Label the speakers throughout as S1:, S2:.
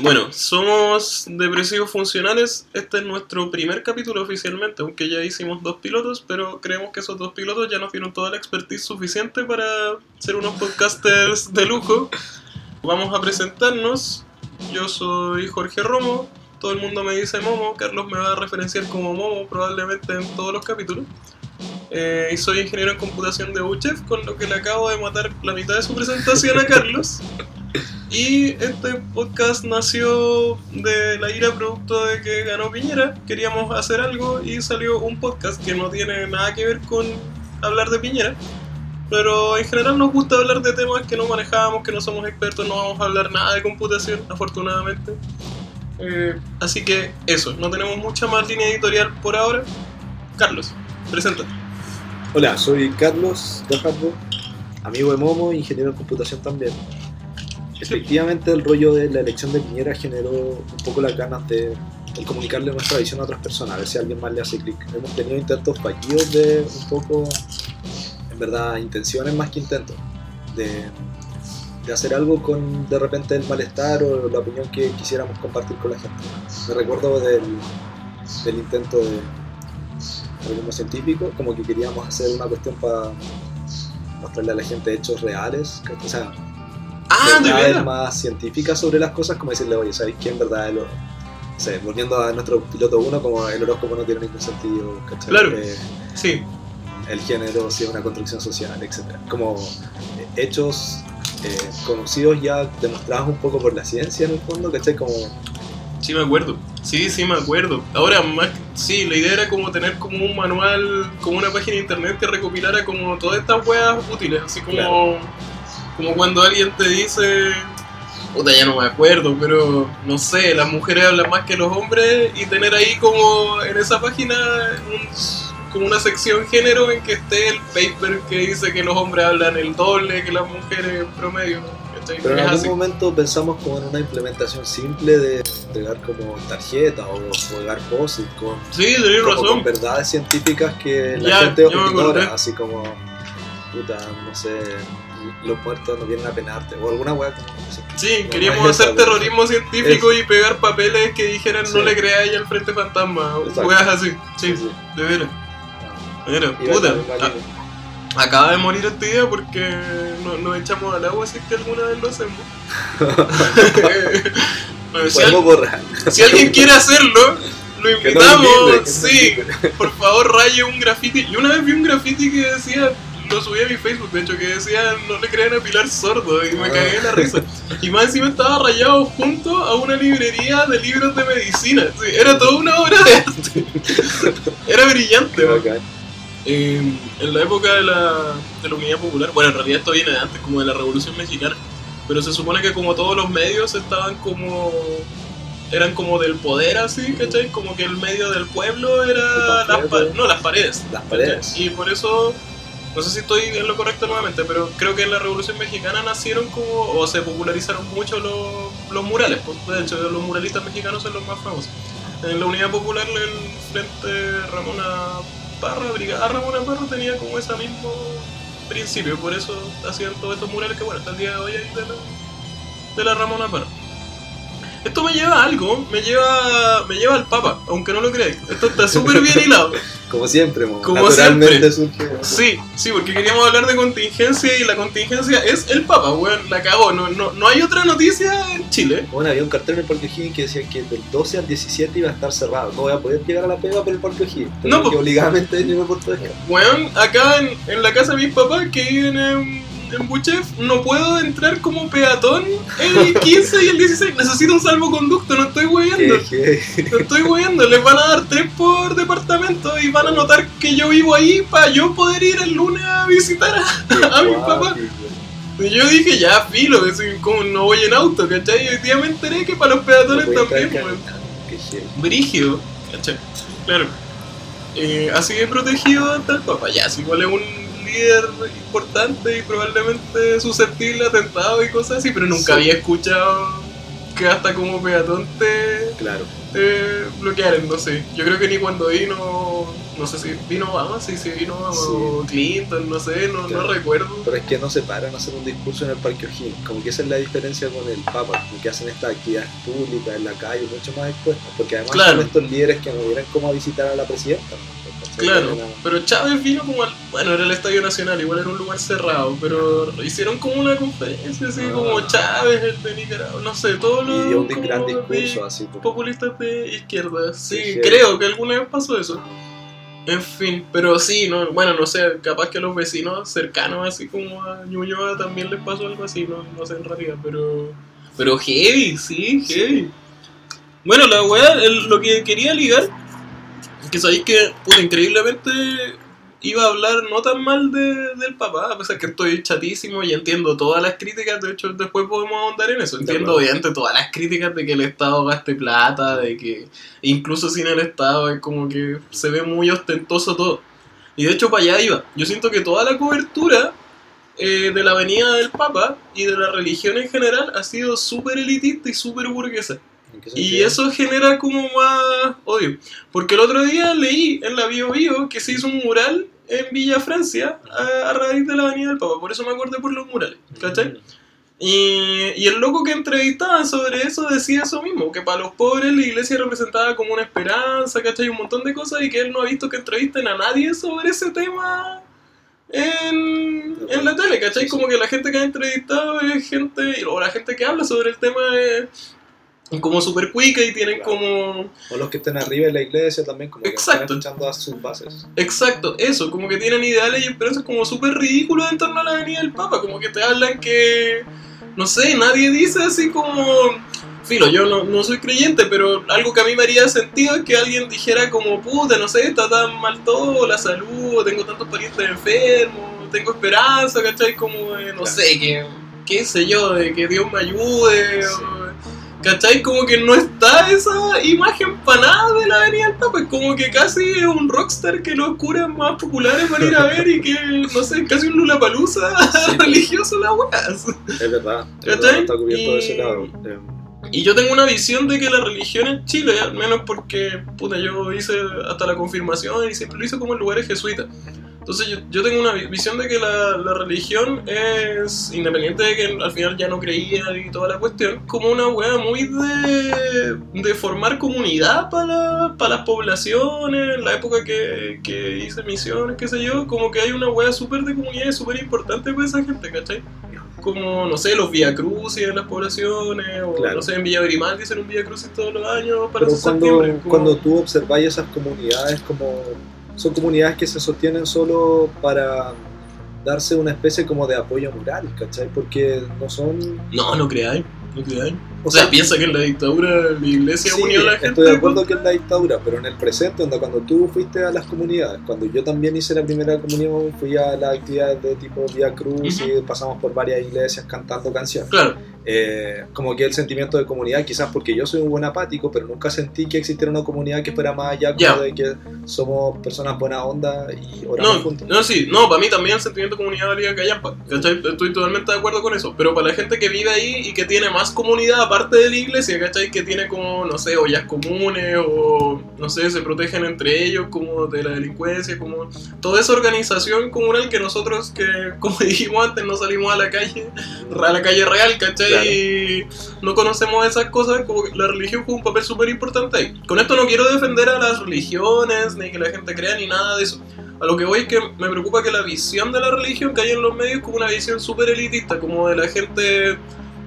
S1: Bueno, somos depresivos funcionales. Este es nuestro primer capítulo oficialmente, aunque ya hicimos dos pilotos, pero creemos que esos dos pilotos ya nos dieron toda la expertise suficiente para ser unos podcasters de lujo. Vamos a presentarnos. Yo soy Jorge Romo. Todo el mundo me dice Momo. Carlos me va a referenciar como Momo probablemente en todos los capítulos. Eh, y soy ingeniero en computación de UCHEF, con lo que le acabo de matar la mitad de su presentación a Carlos. Y este podcast nació de la ira producto de que ganó Piñera. Queríamos hacer algo y salió un podcast que no tiene nada que ver con hablar de Piñera. Pero en general nos gusta hablar de temas que no manejamos, que no somos expertos, no vamos a hablar nada de computación, afortunadamente. Eh, así que eso, no tenemos mucha más línea editorial por ahora. Carlos, preséntate.
S2: Hola, soy Carlos Gajardo, amigo de Momo, ingeniero en computación también. Efectivamente, el rollo de la elección de Piñera generó un poco las ganas de, comunicarle nuestra visión a otras personas, a ver si alguien más le hace clic. Hemos tenido intentos fallidos de un poco, en verdad, intenciones más que intentos, de, de hacer algo con de repente el malestar o la opinión que quisiéramos compartir con la gente. Me recuerdo del, del intento de realismo científico, como que queríamos hacer una cuestión para mostrarle a la gente hechos reales, o sea,
S1: Ah, de verdad.
S2: más científicas sobre las cosas, como decirle, oye, ¿sabéis qué en verdad el, o sea, volviendo a nuestro piloto 1, como el horóscopo no tiene ningún sentido, ¿cachai?
S1: Claro.
S2: Eh,
S1: Sí,
S2: el género sí es una construcción social, etc. Como eh, hechos eh, conocidos ya demostrados un poco por la ciencia en el fondo, ¿cachai? Como,
S1: sí me acuerdo. Sí, sí me acuerdo. Ahora, más, sí, la idea era como tener como un manual, como una página de internet que recopilara como todas estas weas útiles, así como,
S2: Claro.
S1: Como cuando alguien te dice, puta, ya no me acuerdo, pero no sé, las mujeres hablan más que los hombres y tener ahí como en esa página un- como una sección género en que esté el paper que dice que los hombres hablan el doble que las mujeres promedio. ¿cachai?
S2: pero en algún
S1: así.
S2: momento pensamos como en una implementación simple de entregar como tarjeta o, pegar post con,
S1: Sí, razón.
S2: con verdades científicas que la
S1: Ya,
S2: gente
S1: acordé.
S2: ignora, así como, puta, no sé, los muertos no vienen a penarte, o alguna weá como no sé.
S1: Sí,
S2: No,
S1: queríamos
S2: no
S1: hacer
S2: esa,
S1: terrorismo científico y pegar papeles que dijeran no
S2: Sí.
S1: le creáis al Frente Fantasma, weas así. Sí,
S2: Sí,
S1: de veras.
S2: Ah,
S1: De veras, puta.
S2: en la misma
S1: a-
S2: línea.
S1: acaba de morir esta idea porque no- nos echamos al agua si es que alguna vez lo hacemos. Bueno, si,
S2: Podemos
S1: al-
S2: borrar.
S1: si alguien quiere hacerlo, lo
S2: no
S1: invitamos.
S2: no
S1: sí, por favor, raye un graffiti. Yo una vez vi un graffiti que decía, lo subí a mi Facebook, de hecho, que decía, no le crean a Pilar Sordo, y me
S2: Ah.
S1: cagué de la risa. Y más encima estaba rayado junto a una librería de libros de medicina. Sí, era toda una obra de arte. Era brillante. Eh, en la época de la, de la Unidad Popular, bueno, en realidad esto viene de antes, como de la Revolución Mexicana, pero se supone que como todos los medios estaban como... eran como del poder así, ¿cachai? Como que el medio del pueblo era las, pa- no, las paredes.
S2: Las
S1: ¿cachai?
S2: paredes.
S1: Y por eso, no sé si estoy en lo correcto nuevamente, pero creo que en la Revolución Mexicana nacieron como, o se popularizaron mucho los, los murales, pues, de hecho los muralistas mexicanos son los más famosos. En la Unidad Popular el Frente Ramona Parra, Brigada Ramona Parra tenía como ese mismo principio, por eso hacían todos estos murales que bueno, hasta el día de hoy hay de la, de la Ramona Parra. Esto me lleva a algo, me lleva, me lleva al Papa, aunque no lo creáis. Esto está súper bien hilado.
S2: Como siempre, mo.
S1: Como
S2: naturalmente surge.
S1: Sí, sí, porque queríamos hablar de contingencia y la contingencia es el Papa, weón, la cagó. No, no, no hay otra noticia en Chile.
S2: Bueno, había un cartel en el Parque O'Higgins que decía que del 12 al 17 iba a estar cerrado. No voy a poder llegar a la pega por el Parque O'Higgins.
S1: No,
S2: Tengo que
S1: po-
S2: obligadamente irme por todo.
S1: Weón, acá en, en la casa de mis papás que viven en, en Buchef, no puedo entrar como peatón el 15 y el 16. Necesito un salvoconducto, no estoy
S2: que-
S1: No estoy weyando, les van a dar tres por departamento y van a notar que yo vivo ahí para yo poder ir el lunes a visitar a, a mi papá. Y yo dije, ya, filo, como no voy en auto, ¿cachai? Y hoy día me enteré que para los peatones
S2: No
S1: también, weón. Brígido, ¿cachai? Claro. Eh, así que protegido ante el Papa. Ya, si igual es un líder importante y probablemente susceptible a atentados y cosas así, pero nunca
S2: Sí.
S1: había escuchado que hasta como peatón te,
S2: Claro.
S1: te bloquearon, no sé. Yo creo que ni cuando vino, no sé si vino Obama, sí, sí vino Obama,
S2: Sí.
S1: Clinton, no sé, no,
S2: Claro.
S1: no recuerdo.
S2: Pero es que no se paran a hacer un discurso en el Parque O'Higgins. Como que esa es la diferencia con el Papa, como que hacen estas actividades públicas en la calle, mucho más expuestas. Porque además
S1: Claro.
S2: son estos líderes que no vienen como a visitar a la presidenta.
S1: Claro, pero Chávez vino como al, bueno, era el Estadio Nacional, igual era un lugar cerrado, pero hicieron como una conferencia así
S2: Ah.
S1: como Chávez, el de Nicaragua, no sé, todos los
S2: Y dio un gran discurso así. como-
S1: populistas de izquierda, sí,
S2: Sí,
S1: creo que alguna vez pasó eso. En fin, pero sí, no, bueno, no sé, capaz que a los vecinos cercanos, así como a Ñuñoa, también les pasó algo así, no, no sé en realidad, pero. Pero heavy, sí, heavy. Bueno, la weá, lo que quería ligar, que sabéis que, puta, increíblemente iba a hablar no tan mal de, del papá, a pesar que estoy chatísimo y entiendo todas las críticas, de hecho después podemos ahondar en eso, entiendo obviamente todas las críticas de que el Estado gaste plata, de que incluso sin el Estado es como que se ve muy ostentoso todo. Y de hecho para allá iba, yo siento que toda la cobertura eh, de la venida del Papa y de la religión en general ha sido súper elitista y súper burguesa.
S2: ¿En qué
S1: Y eso genera como más odio. Porque el otro día leí en la Bio Bio que se hizo un mural en Villa Francia a, a raíz de la Avenida del Papa. Por eso me acordé por los murales, ¿cachai? Y, y el loco que entrevistaba sobre eso decía eso mismo, que para los pobres la iglesia representaba como una esperanza, ¿cachai? Un montón de cosas y que él no ha visto que entrevisten a nadie sobre ese tema en, en la tele, ¿cachai? Como que la gente que ha entrevistado es gente, o la gente que habla sobre el tema es como super cuica y tienen
S2: Claro.
S1: como...
S2: O los que estén arriba en la iglesia también, como que
S1: Exacto.
S2: están escuchando a sus bases.
S1: Exacto, eso, como que tienen ideales y esperanzas como súper ridículos en torno a la venida del Papa, como que te hablan que, no sé, nadie dice así como, filo, yo no, no soy creyente, pero algo que a mí me haría sentido es que alguien dijera como, puta, no sé, está tan mal todo, la salud, tengo tantos parientes enfermos, tengo esperanza, ¿cachai? Como, de, no
S2: Claro.
S1: sé, que, qué sé yo, de que Dios me ayude,
S2: Sí.
S1: o- ¿Cachai? Como que no está esa imagen para nada de la Avenida del Papa. Es como que casi es un rockstar que los curas más populares van a ir a ver y que, no sé, casi un Lulapalooza
S2: Sí.
S1: religioso la weá.
S2: Es verdad, es
S1: ¿Cachai?
S2: verdad, no está cubierto de ese lado. Eh,
S1: Y yo tengo una visión de que la religión en Chile, al menos porque, puta, yo hice hasta la confirmación y siempre lo hice como en lugares jesuitas. Entonces yo, yo tengo una vi- visión de que la, la religión es, independiente de que al final ya no creía y toda la cuestión, como una weá muy de, de formar comunidad para, para las poblaciones, en la época que, que hice misiones, qué sé yo, como que hay una weá súper de comunidad súper importante para esa gente, ¿cachai? Como, no sé, los Via Crucis en las poblaciones, o
S2: Claro.
S1: no sé, en Villa Grimaldi hacen un Via Crucis todos los años para
S2: Pero cuando,
S1: como-
S2: cuando tú observáis esas comunidades como son comunidades que se sostienen solo para darse una especie como de apoyo moral, ¿cachai? Porque no son...
S1: No, no creáis, no creáis.
S2: O
S1: sea, piensa que en la dictadura la iglesia
S2: sí,
S1: unió a la gente.
S2: estoy de acuerdo
S1: contra-
S2: que es la dictadura, pero en el presente, onda, cuando tú fuiste a las comunidades, cuando yo también hice la primera comunión, fui a las actividades de tipo Vía Cruz y pasamos por varias iglesias cantando canciones.
S1: Claro,
S2: Eh, como que el sentimiento de comunidad, quizás porque yo soy un buen apático, pero nunca sentí que existiera una comunidad que fuera más allá como
S1: Ya.
S2: de que somos personas buena onda y oramos
S1: no,
S2: juntos.
S1: no, sí, no, para mí también el sentimiento de comunidad valía callampa, ¿cachai? Estoy totalmente de acuerdo con eso, pero para la gente que vive ahí y que tiene más comunidad aparte de la iglesia, ¿cachai? Que tiene como, no sé, ollas comunes o, no sé, se protegen entre ellos como de la delincuencia, como toda esa organización comunal que nosotros, que como dijimos antes, no salimos a la calle, a la calle real, ¿cachai?
S2: Claro.
S1: Y no conocemos esas cosas, como que la religión juega un papel súper importante ahí. Con esto no quiero defender a las religiones, ni que la gente crea, ni nada de eso. A lo que voy es que me preocupa que la visión de la religión que hay en los medios es como una visión súper elitista, como de la gente...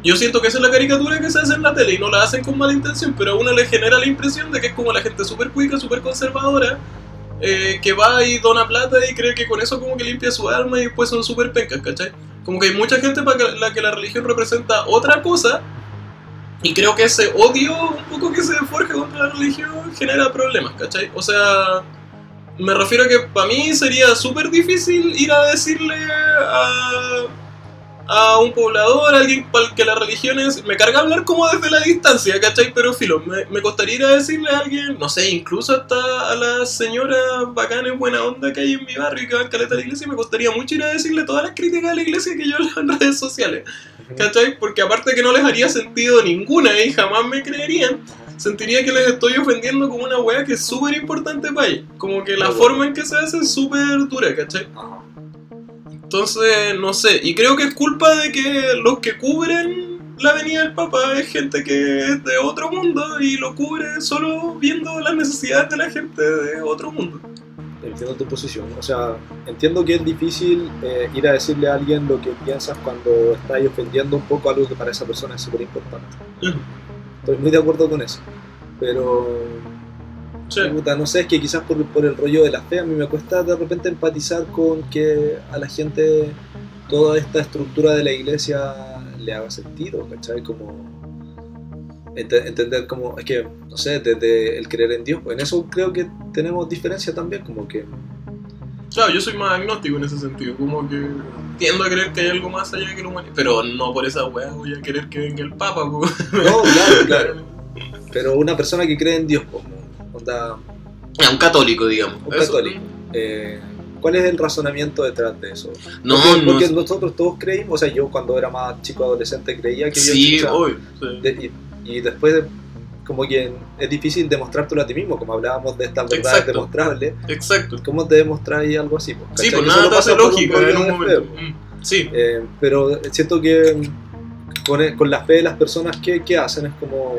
S1: Yo siento que esa es la caricatura que se hace en la tele y no la hacen con mala intención, pero a uno le genera la impresión de que es como la gente súper cuica, súper conservadora, eh, que va y dona plata y cree que con eso como que limpia su alma y después son súper pencas, ¿cachai? Como que hay mucha gente para la que la religión representa otra cosa y creo que ese odio un poco que se forja contra la religión genera problemas, ¿cachai? O sea, me refiero a que para mí sería súper difícil ir a decirle a, a un poblador, a alguien para el que la religión es. Me carga hablar como desde la distancia, ¿cachai? Pero filo, me, me costaría ir a decirle a alguien, no sé, incluso hasta a las señoras bacanes, buena onda que hay en mi barrio y que van caleta a la iglesia, me costaría mucho ir a decirle todas las críticas a la iglesia que yo leo en redes sociales, ¿cachai? Porque aparte que no les haría sentido ninguna y jamás me creerían. Sentiría que les estoy ofendiendo como una wea que es súper importante para ellos. Como que la forma en que se hace es súper dura, ¿cachai? Entonces, no sé, y creo que es culpa de que los que cubren la venida del Papa es gente que es de otro mundo y lo cubre solo viendo las necesidades de la gente de otro mundo.
S2: Entiendo tu posición. O sea, entiendo que es difícil eh, ir a decirle a alguien lo que piensas cuando estás ofendiendo un poco algo que para esa persona es súper importante. Estoy muy de acuerdo con eso. Pero,
S1: Sí.
S2: puta, no sé, es que quizás por, por el rollo de la fe a mí me cuesta de repente empatizar con que a la gente toda esta estructura de la iglesia le haga sentido, ¿cachai? Como ente- entender como, es que, no sé, desde el creer en Dios, pues en eso creo que tenemos diferencia también, como que
S1: Claro, yo soy más agnóstico en ese sentido, como que tiendo a creer que hay algo más allá que la humanidad, pero no por esa weá voy a querer que venga el Papa.
S2: No, claro, claro. Pero una persona que cree en Dios, como, onda,
S1: Ya, un católico, digamos.
S2: un
S1: Eso-
S2: católico, eh, ¿cuál es el razonamiento detrás de eso?
S1: No,
S2: porque,
S1: no.
S2: porque nosotros todos creímos, o sea, yo cuando era más chico adolescente creía que Dios
S1: Sí,
S2: o sea,
S1: obvio. sí.
S2: de- y, y después, como que es difícil demostrártelo a ti mismo, como hablábamos de estas verdades
S1: Exacto.
S2: demostrables,
S1: Exacto.
S2: ¿cómo te demostráis algo así? pues,
S1: Sí, pues nada te hace
S2: un
S1: en un momento.
S2: fe,
S1: Mm, Sí,
S2: Eh, pero siento que con, con la fe de las personas, ¿qué, qué hacen? Es como.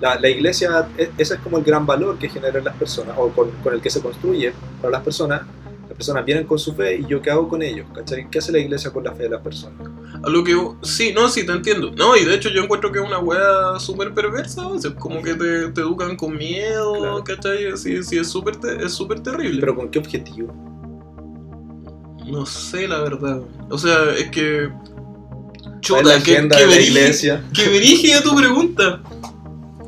S2: La, la iglesia, ese es como el gran valor que generan las personas, o con, con el que se construye para las personas. Las personas vienen con su fe y yo qué hago con ellos, ¿cachai? ¿Qué hace la iglesia con la fe de las personas?
S1: a lo que. Sí, no, sí, te entiendo. No, y de hecho yo encuentro que es una weá súper perversa, o sea, como que te, te educan con miedo,
S2: Claro.
S1: ¿cachai? Sí, sí, es súper es súper terrible.
S2: Pero ¿con qué objetivo?
S1: No sé, la verdad. O sea, es que.
S2: ¿Cuál es la
S1: qué-
S2: agenda
S1: qué
S2: de la
S1: brígida-
S2: iglesia?
S1: Qué brígida tu pregunta.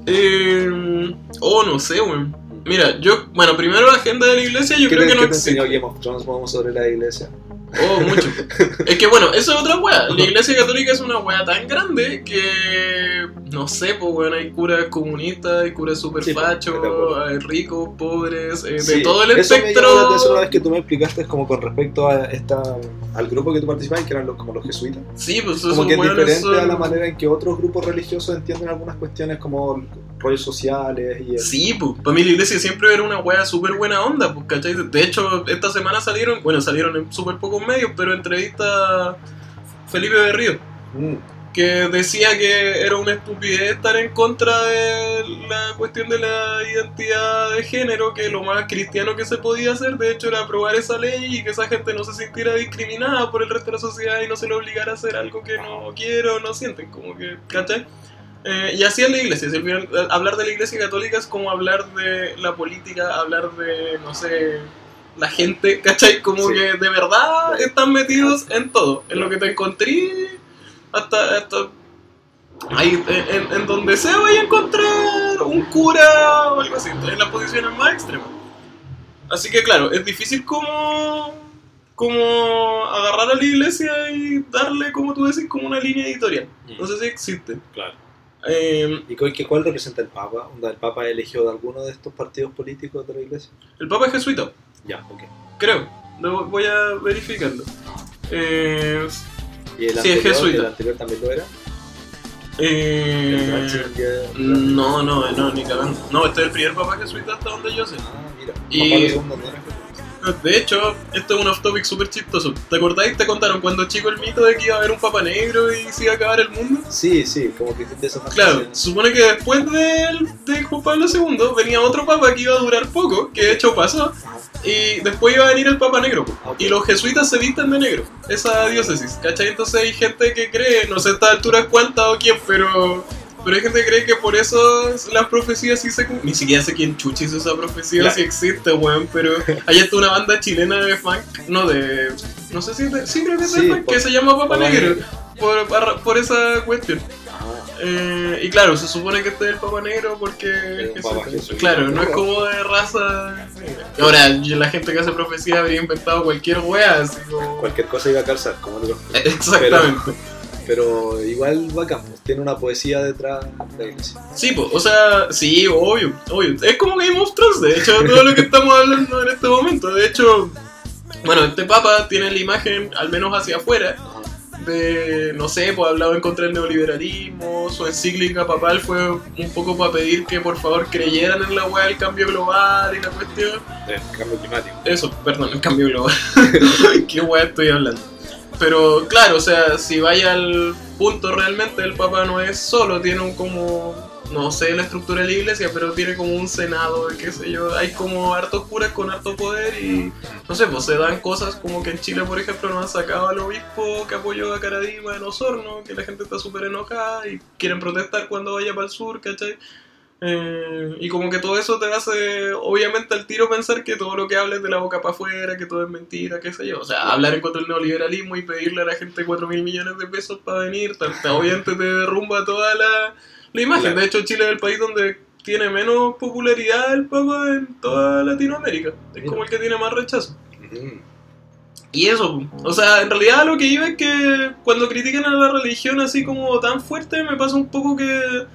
S1: Eh, oh, no sé, weón. Mira, yo. Bueno, primero la agenda de la iglesia, yo
S2: ¿Qué
S1: creo
S2: te,
S1: que no
S2: qué te enseñó Game of Thrones vamos, sobre la iglesia?
S1: Oh, mucho. es que bueno, eso es otra weá. La iglesia católica es una weá tan grande que. No sé, pues bueno, hay curas comunistas, hay curas super
S2: Sí,
S1: fachos, hay ricos, pobres, eh, de
S2: Sí,
S1: todo el
S2: Eso me llamó la atención una
S1: espectro.
S2: vez que tú me explicaste, es como con respecto a esta, al grupo que tú participabas, que eran los, como los jesuitas.
S1: Sí, pues
S2: como
S1: esos
S2: que es diferente a la manera en que otros grupos religiosos entienden algunas cuestiones como rollos sociales y el-
S1: Sí, pues, para mí la iglesia siempre era una wea súper buena onda, pues, ¿cachai? De hecho, esta semana salieron, bueno, salieron en súper pocos medios, pero entrevista Felipe Berrío,
S2: Mm,
S1: que decía que era una estupidez estar en contra de la cuestión de la identidad de género, que lo más cristiano que se podía hacer, de hecho, era aprobar esa ley y que esa gente no se sintiera discriminada por el resto de la sociedad y no se le obligara a hacer algo que no quiere o no sienten, como que, ¿cachai? Eh, y así es la iglesia, si final, eh, hablar de la iglesia católica es como hablar de la política, hablar de, no sé, la gente, ¿cachai? Como
S2: Sí.
S1: que de verdad están metidos en todo, en lo que te encontré, hasta, hasta ahí, en, en- donde sea vaya a encontrar un cura o algo así, en las posiciones más extremas. Así que claro, es difícil como, como agarrar a la iglesia y darle, como tú decís, como una línea editorial. No sé si existe.
S2: Claro.
S1: Eh,
S2: ¿Y cuál, qué- cuál representa el Papa? ¿Onda ¿El Papa eligió de alguno de estos partidos políticos de la iglesia?
S1: el Papa es jesuita,
S2: Ya, ok.
S1: creo. Lo- voy a verificarlo. Eh,
S2: ¿Y el
S1: Sí, es
S2: anterior,
S1: jesuita.
S2: el anterior también lo era?
S1: eh, no, no, no, ni cagando. No, este es el primer Papa jesuita hasta donde yo sé.
S2: Ah, mira.
S1: Y-
S2: Juan
S1: De hecho, esto es un off topic súper chistoso. ¿Te acordáis? Te contaron cuando chico el mito de que iba a haber un Papa Negro y se iba a acabar el mundo.
S2: Sí, sí, como que de esa
S1: Claro, supone que después del- de, Juan Pablo II venía otro papa que iba a durar poco, que de hecho pasó, y después iba a venir el Papa Negro.
S2: Ok.
S1: Y los jesuitas se visten de negro, esa diócesis, ¿cachai? Entonces hay gente que cree, no sé a esta altura cuánta o quién, pero, pero hay gente que cree que por eso las profecías sí se cumplen. Ni siquiera sé quién chuchis esa profecía,
S2: Claro.
S1: si existe, weón, pero hay hasta una banda chilena de funk, no de... No sé si es de... Sí, creo que es de
S2: Sí,
S1: funk,
S2: por-
S1: que se llama Papa Negro, por, por, por esa cuestión.
S2: Ah,
S1: Eh, y claro, se supone que este es el Papa Negro porque. Jesús-. Claro, no es como de raza. Ahora, la gente que hace profecía habría inventado cualquier wea, así como.
S2: Cualquier cosa iba a calzar, como lo
S1: Exactamente.
S2: Pero igual bacán, pues, tiene una poesía detrás de iglesia.
S1: Sí, pues, o sea, sí, obvio, obvio. Es como Game of Thrones, de hecho, todo lo que estamos hablando en este momento. De hecho, bueno, este papa tiene la imagen, al menos hacia afuera, de, no sé, pues ha hablado en contra del neoliberalismo, su encíclica papal fue un poco para pedir que por favor creyeran en la weá del cambio global y la cuestión.
S2: El cambio climático.
S1: Eso, perdón, el cambio global. ¿Qué weá estoy hablando? Pero claro, o sea, si vaya al punto realmente, el Papa no es solo, tiene un como, no sé la estructura de la iglesia, pero tiene como un senado, qué sé yo, hay como hartos curas con harto poder y no sé, pues se dan cosas como que en Chile, por ejemplo, nos han sacado al obispo que apoyó a Caradima en Osorno, que la gente está súper enojada y quieren protestar cuando vaya para el sur, ¿cachai? Eh, y como que todo eso te hace, obviamente, al tiro pensar que todo lo que hables de la boca para afuera, que todo es mentira, qué sé yo. O sea, hablar en contra del neoliberalismo y pedirle a la gente 4 mil millones de pesos para venir, te- te- obviamente te derrumba toda la, la imagen. De hecho, Chile es el país donde tiene menos popularidad el Papa en toda Latinoamérica. Es como el que tiene más rechazo. Y eso, o sea, en realidad lo que iba es que cuando critican a la religión así como tan fuerte, me pasa un poco que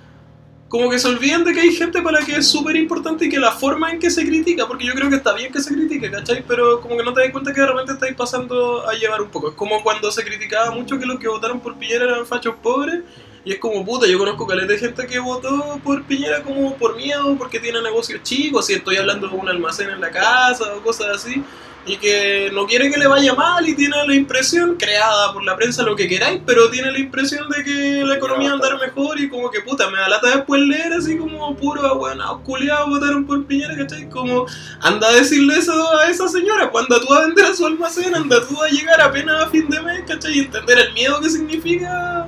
S1: como que se olvidan de que hay gente para que es súper importante y que la forma en que se critica, porque yo creo que está bien que se critique, ¿cachai? Pero como que no te das cuenta que de repente estáis pasando a llevar un poco. Es como cuando se criticaba mucho que los que votaron por Piñera eran fachos pobres. Y es como, puta, yo conozco caleta de gente que votó por Piñera como por miedo, porque tiene negocios chicos, si estoy hablando de un almacén en la casa o cosas así y que no quiere que le vaya mal y tiene la impresión, creada por la prensa, lo que queráis, pero tiene la impresión de que la economía va a andar mejor y como que puta, me da lata después leer así como puro, bueno, culiados votaron por Piñera, ¿cachai? Como anda a decirle eso a esa señora, cuando tú a vender a su almacén, anda tú a llegar apenas a fin de mes, ¿cachai? Y entender el miedo que significa...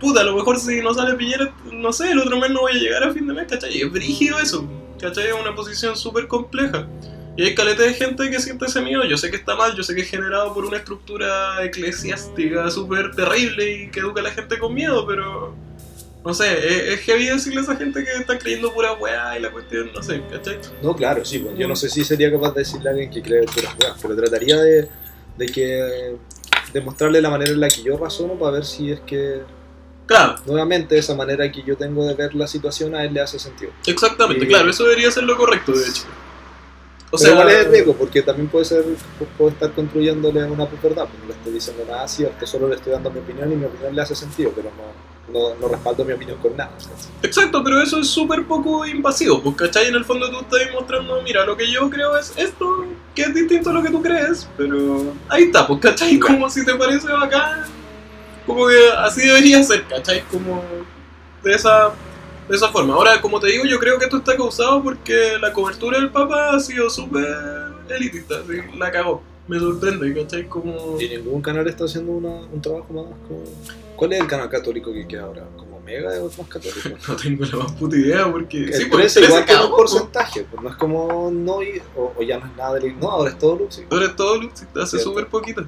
S1: Puta, a lo mejor si no sale Piñera, no sé, el otro mes no voy a llegar a fin de mes, ¿cachai? Es brígido eso, ¿cachai? Es una posición súper compleja. Y hay caleta de gente que siente ese miedo. Yo sé que está mal, yo sé que es generado por una estructura eclesiástica súper terrible y que educa a la gente con miedo, pero. No sé, es, es heavy decirle a esa gente que está creyendo pura weá y la cuestión, no sé, ¿cachai?
S2: No, claro, sí, pues, yo no sé si sería capaz de decirle a alguien que cree puras weas, pero trataría de, de que de mostrarle la manera en la que yo razono para ver si es que
S1: Claro,
S2: nuevamente esa manera que yo tengo de ver la situación a él le hace sentido.
S1: exactamente,
S2: Y-
S1: claro, eso debería ser lo correcto, de hecho. O
S2: Pero igual es riesgo, porque también puede ser, puedo estar construyéndole una verdad, pues no le estoy diciendo nada cierto, solo le estoy dando mi opinión y mi opinión le hace sentido, pero no, no, no respaldo mi opinión con nada.
S1: Exacto, pero eso es súper poco invasivo, pues, ¿cachai? En el fondo tú estás mostrando, mira, lo que yo creo es esto, que es distinto a lo que tú crees, pero ahí está, pues, ¿cachai? Como si te parece bacán, como que así debería ser, ¿cachai? Como de esa, de esa forma. Ahora, como te digo, yo creo que esto está causado porque la cobertura del Papa ha sido súper elitista, así, la cagó. Me sorprende, ¿cachai? Como...
S2: Y ningún canal está haciendo una- un trabajo más como... ¿Cuál es el canal católico que queda ahora? ¿Como Mega o es más católico?
S1: No tengo la más puta idea porque...
S2: El
S1: sí,
S2: 13
S1: pues,
S2: igual
S1: cagó,
S2: un porcentaje, pues no es como no y- o, o ya no es nada de No, ahora es todo Lux.
S1: Ahora es todo Lux, hace súper poquito.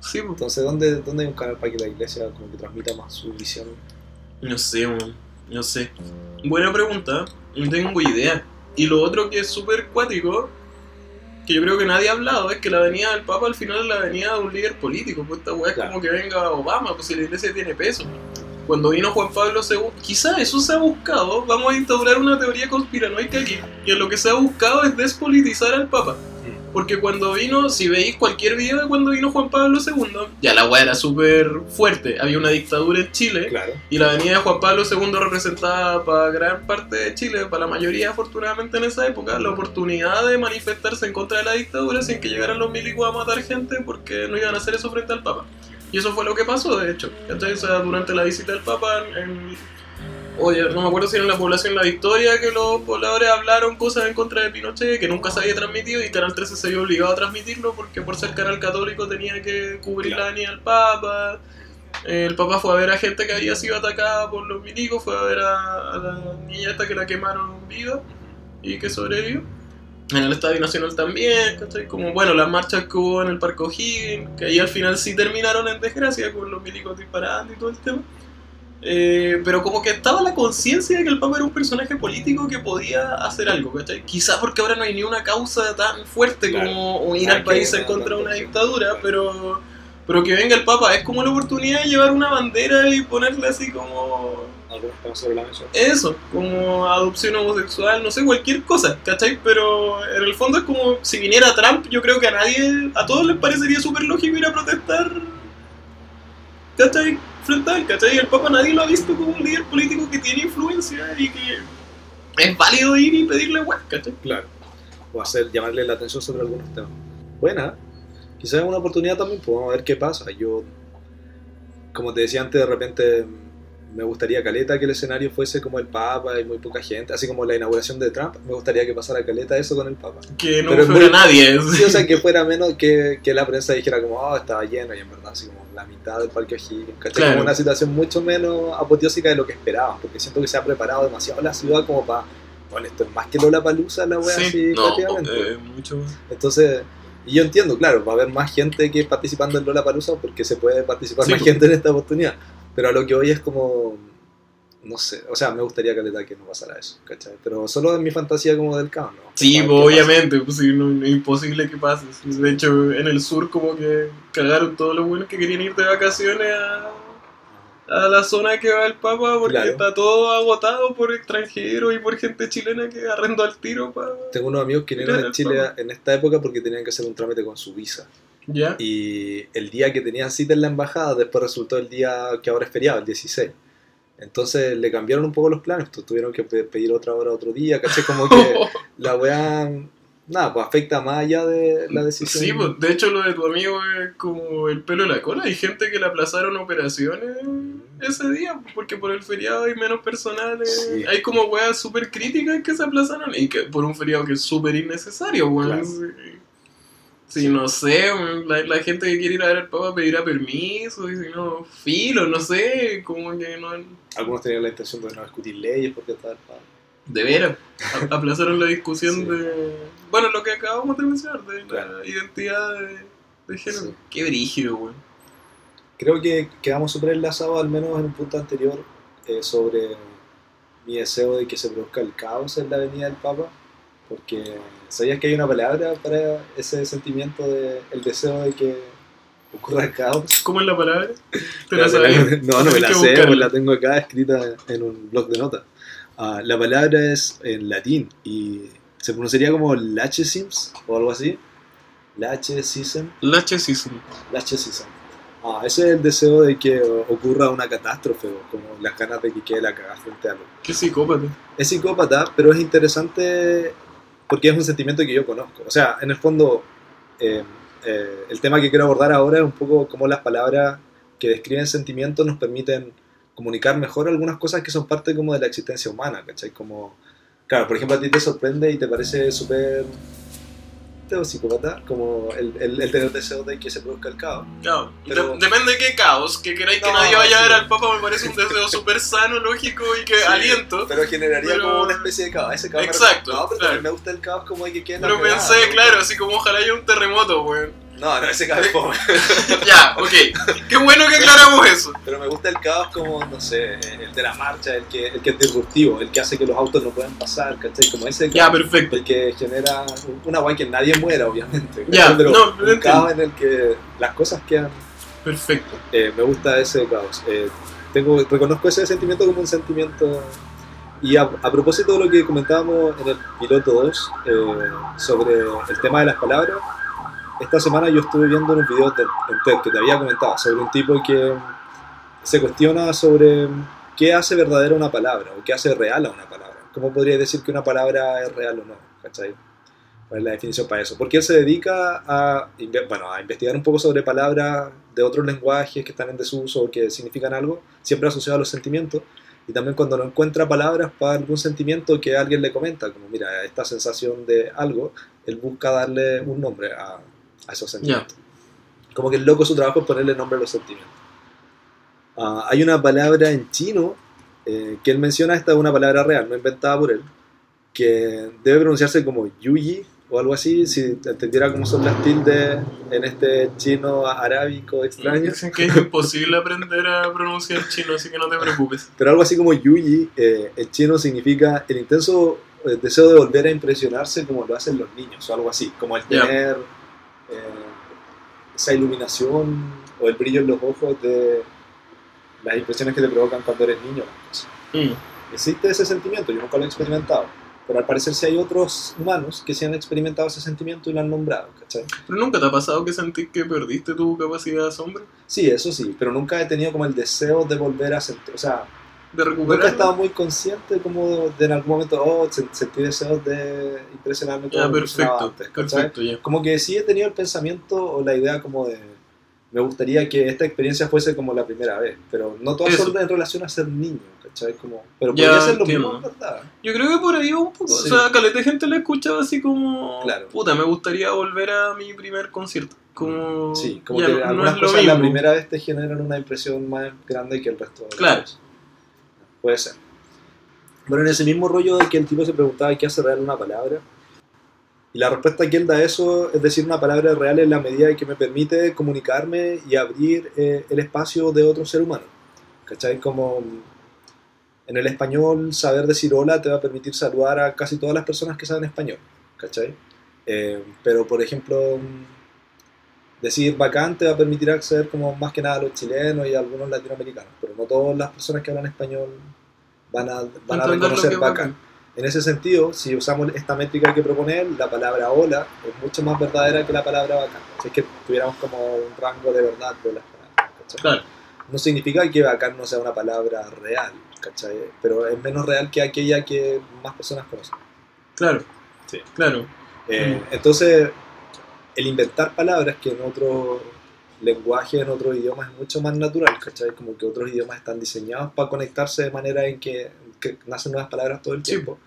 S1: Sí, pues.
S2: Entonces, ¿dónde, ¿dónde hay un canal para que la iglesia como que transmita más su visión?
S1: No sé, man. No sé. Buena pregunta. No tengo idea. Y lo otro que es súper cuático, que yo creo que nadie ha hablado, es que la venida del Papa al final es la venida de un líder político. Pues esta weá es
S2: Claro.
S1: como que venga Obama, pues si la iglesia tiene peso. Cuando vino Juan Pablo II, quizá eso se ha buscado. Vamos a instaurar una teoría conspiranoica aquí. Que lo que se ha buscado es despolitizar al Papa. Porque cuando vino, si veis cualquier video de cuando vino Juan Pablo II, ya la weá era súper fuerte. Había una dictadura en Chile.
S2: Claro.
S1: Y la avenida de Juan Pablo II representaba para gran parte de Chile, para la mayoría afortunadamente en esa época, la oportunidad de manifestarse en contra de la dictadura sin que llegaran los milicos a matar gente porque no iban a hacer eso frente al Papa. Y eso fue lo que pasó, de hecho. sea, durante la visita del Papa, en, oye, no me acuerdo si era en la población La Victoria que los pobladores hablaron cosas en contra de Pinochet que nunca se había transmitido y Canal 13 se vio obligado a transmitirlo porque por ser canal católico tenía que cubrir la venida del Papa. El Papa fue a ver a gente que había sido atacada por los milicos, fue a ver a, a la niña esta que la quemaron viva y que sobrevivió. En el Estadio Nacional también, ¿cachai? Como, bueno, las marchas que hubo en el Parque O'Higgins, que ahí al final sí terminaron en desgracia con los milicos disparando y todo el tema. Eh, pero como que estaba la conciencia de que el Papa era un personaje político que podía hacer algo, ¿cachai? Quizá porque ahora no hay ni una causa tan fuerte
S2: Claro.
S1: como unir al país en contra de una dictadura, pero, pero que venga el Papa es como la oportunidad de llevar una bandera y ponerle así como eso, como adopción homosexual, no sé, cualquier cosa, ¿cachai? Pero en el fondo es como si viniera Trump, yo creo que a nadie, a todos les parecería súper lógico ir a protestar, ¿cachai? Él, ¿cachai? El Papa nadie lo ha visto como un líder político que tiene influencia y que es válido ir y pedirle web, ¿cachai?
S2: Claro. O hacer, llamarle la atención sobre algunos temas. Buena. Quizás es una oportunidad también, pues vamos a ver qué pasa. Yo, como te decía antes, de repente me gustaría Caleta que el escenario fuese como el Papa y muy poca gente, así como la inauguración de Trump, me gustaría que pasara Caleta eso con el Papa.
S1: Que no
S2: Pero
S1: fuera
S2: muy-
S1: nadie.
S2: Sí, o sea, que fuera menos que, que la prensa dijera como, oh, estaba lleno, y en verdad así como la mitad del parque O'Higgins, ¿cachai?
S1: Claro.
S2: Como una situación mucho menos apoteósica de lo que esperaban, porque siento que se ha preparado demasiado la ciudad como para, bueno, esto es más que Lola Palusa, la wea así,
S1: Sí, no,
S2: prácticamente.
S1: eh, mucho más.
S2: Entonces, y yo entiendo, claro, va a haber más gente que participando en Lola Palusa porque se puede participar
S1: Sí,
S2: más
S1: pues.
S2: gente en esta oportunidad. Pero a lo que hoy es como, no sé, o sea, me gustaría Caleta que no pasara eso, ¿cachai? Pero solo en mi fantasía como del caos, ¿no?
S1: Sí, pues, obviamente, pues sí, no, es imposible que pase. De hecho, en el sur como que cagaron todos los buenos que querían ir de vacaciones a, a la zona que va el Papa porque
S2: Claro.
S1: está todo agotado por extranjeros y por gente chilena que arrendó al tiro para...
S2: Tengo unos amigos que vinieron a Chile
S1: Papa.
S2: en esta época porque tenían que hacer un trámite con su visa.
S1: ¿Ya?
S2: Y el día que tenían cita en la embajada, después resultó el día que ahora es feriado, el 16. Entonces le cambiaron un poco los planes, pues tuvieron que pe- pedir otra hora otro día, ¿cachai? Como que la weá, nada, pues afecta más allá de la decisión.
S1: Sí, pues, de hecho lo de tu amigo es como el pelo de la cola. Hay gente que le aplazaron operaciones ese día porque por el feriado hay menos personales.
S2: Sí.
S1: Hay como weas súper críticas que se aplazaron y que por un feriado que es súper innecesario, weón.
S2: Claro.
S1: Sí. Sí, no sé, la, la gente que quiere ir a ver al Papa pedirá permiso y si no, filo, no sé, como que no...
S2: Algunos tenían la intención de no discutir leyes porque estaba...
S1: De veras, aplazaron la discusión
S2: Sí.
S1: de... Bueno, lo que acabamos de mencionar, de
S2: Claro.
S1: la identidad de, de género.
S2: Sí.
S1: Qué brígido, weón.
S2: Creo que quedamos súper enlazados, al menos en un punto anterior, eh, sobre mi deseo de que se produzca el caos en la Avenida del Papa, porque ¿sabías que hay una palabra para ese sentimiento de el deseo de que ocurra el caos?
S1: ¿Cómo es la palabra? ¿Te la sabes?
S2: No, no me la sé, pues la tengo acá escrita en un blog de notas. Ah, la palabra es en latín y se pronunciaría como Lachesims o algo así. Lachesism.
S1: Lachecism.
S2: Lachesism. Ah, ese es el deseo de que ocurra una catástrofe como las ganas de que quede la cagada frente a algo.
S1: Qué psicópata.
S2: Es psicópata, pero es interesante porque es un sentimiento que yo conozco. O sea, en el fondo, eh, eh, el tema que quiero abordar ahora es un poco cómo las palabras que describen sentimientos nos permiten comunicar mejor algunas cosas que son parte como de la existencia humana, ¿cachai? Como, claro, por ejemplo, a ti te sorprende y te parece súper o psicópata, como el, el, el tener deseo de que se produzca el caos.
S1: Claro.
S2: Pero-
S1: De- depende de qué caos. Que queráis que nadie vaya a ver al Papa me parece un deseo súper sano, lógico y que
S2: Sí,
S1: aliento.
S2: Pero generaría
S1: Pero-
S2: como una especie de caos. Ese caos me-
S1: Exacto,
S2: No, pero
S1: claro.
S2: también me gusta el caos como de que quede la
S1: Pero pensé,
S2: ¿no?
S1: claro, así como ojalá haya un terremoto, weón.
S2: No, no, ese caos es fome.
S1: ya, ok. Qué bueno que aclaramos eso.
S2: Pero me gusta el caos como, no sé, el de la marcha, el que, el que es disruptivo, el que hace que los autos no puedan pasar, ¿cachai? Como ese
S1: Ya,
S2: caos,
S1: perfecto.
S2: el que genera un- una guay que nadie muera, obviamente. ¿cachai?
S1: Ya,
S2: pero
S1: no,
S2: un caos en el que las cosas quedan.
S1: Perfecto.
S2: eh, me gusta ese caos. Eh, tengo, reconozco ese sentimiento como un sentimiento. Y a, a propósito de lo que comentábamos en el piloto 2 eh, sobre el tema de las palabras, esta semana yo estuve viendo unos videos de, en TED que te había comentado sobre un tipo que se cuestiona sobre qué hace verdadera una palabra o qué hace real a una palabra. ¿Cómo podría decir que una palabra es real o no? ¿Cachai? ¿Cuál es la definición para eso? Porque él se dedica a, bueno, a investigar un poco sobre palabras de otros lenguajes que están en desuso o que significan algo, siempre asociado a los sentimientos. Y también cuando no encuentra palabras para algún sentimiento que alguien le comenta, como mira, esta sensación de algo, él busca darle un nombre a, a esos sentimientos. Como que el loco su trabajo es ponerle nombre a los sentimientos. Ah, hay una palabra en chino eh, que él menciona, esta es una palabra real, no inventada por él, que debe pronunciarse como yuyi o algo así, si entendiera cómo son las tildes en este chino arábico extraño.
S1: Dicen que es imposible aprender a pronunciar chino, así que no te preocupes.
S2: Pero algo así como Yuyi, eh, en chino significa el intenso eh, deseo de volver a impresionarse como lo hacen los niños, o algo así, como el tener eh, esa iluminación o el brillo en los ojos de las impresiones que te provocan cuando eres niño.
S1: Mm.
S2: Existe ese sentimiento, yo nunca lo he experimentado. Pero al parecer sí hay otros humanos que sí han experimentado ese sentimiento y lo han nombrado, ¿cachai?
S1: ¿Pero nunca te ha pasado que sentís que perdiste tu capacidad de asombro?
S2: Sí, eso sí, pero nunca he tenido como el deseo de volver a sentir, o sea,
S1: De
S2: nunca he estado muy consciente como de en algún momento, oh, sen- sentí deseos de impresionarme como
S1: Ya, perfecto.
S2: antes,
S1: perfecto, ya.
S2: Como que sí he tenido el pensamiento o la idea como de, me gustaría que esta experiencia fuese como la primera vez, pero no todas son en relación a ser niño, ¿cachai? Como, pero
S1: Ya,
S2: podría ser lo
S1: entiendo.
S2: mismo, ¿verdad?
S1: Yo creo que por ahí va un poco.
S2: Sí.
S1: O sea, caleta de gente le escuchaba así como.
S2: Claro.
S1: Puta, me gustaría volver a mi primer concierto. Como.
S2: Sí, como
S1: ya
S2: que
S1: no- no
S2: algunas
S1: lo
S2: cosas la primera vez te generan una impresión más grande que el resto de
S1: Claro.
S2: Puede ser. Bueno, en ese mismo rollo de que el tipo se preguntaba qué hace real una palabra, y la respuesta que él da a eso es decir una palabra real en la medida en que me permite comunicarme y abrir eh, el espacio de otro ser humano. ¿Cachai? Como en el español saber decir hola te va a permitir saludar a casi todas las personas que saben español. ¿Cachai? Eh, pero por ejemplo, decir bacán te va a permitir acceder como más que nada a los chilenos y a algunos latinoamericanos, pero no todas las personas que hablan español van a, van a reconocer bacán. En ese sentido, si usamos esta métrica que propone él, la palabra hola es mucho más verdadera que la palabra bacán. Si es que tuviéramos como un rango de verdad de las palabras. ¿cachai?
S1: Claro.
S2: No significa que bacán no sea una palabra real, ¿cachai? pero es menos real que aquella que más personas conocen.
S1: Claro.
S2: Sí.
S1: Claro.
S2: Eh, Entonces, el inventar palabras que en otro lenguaje, en otro idioma es mucho más natural, ¿cachai? Como que otros idiomas están diseñados para conectarse de manera en que, que nacen nuevas palabras todo el
S1: Sí.
S2: tiempo.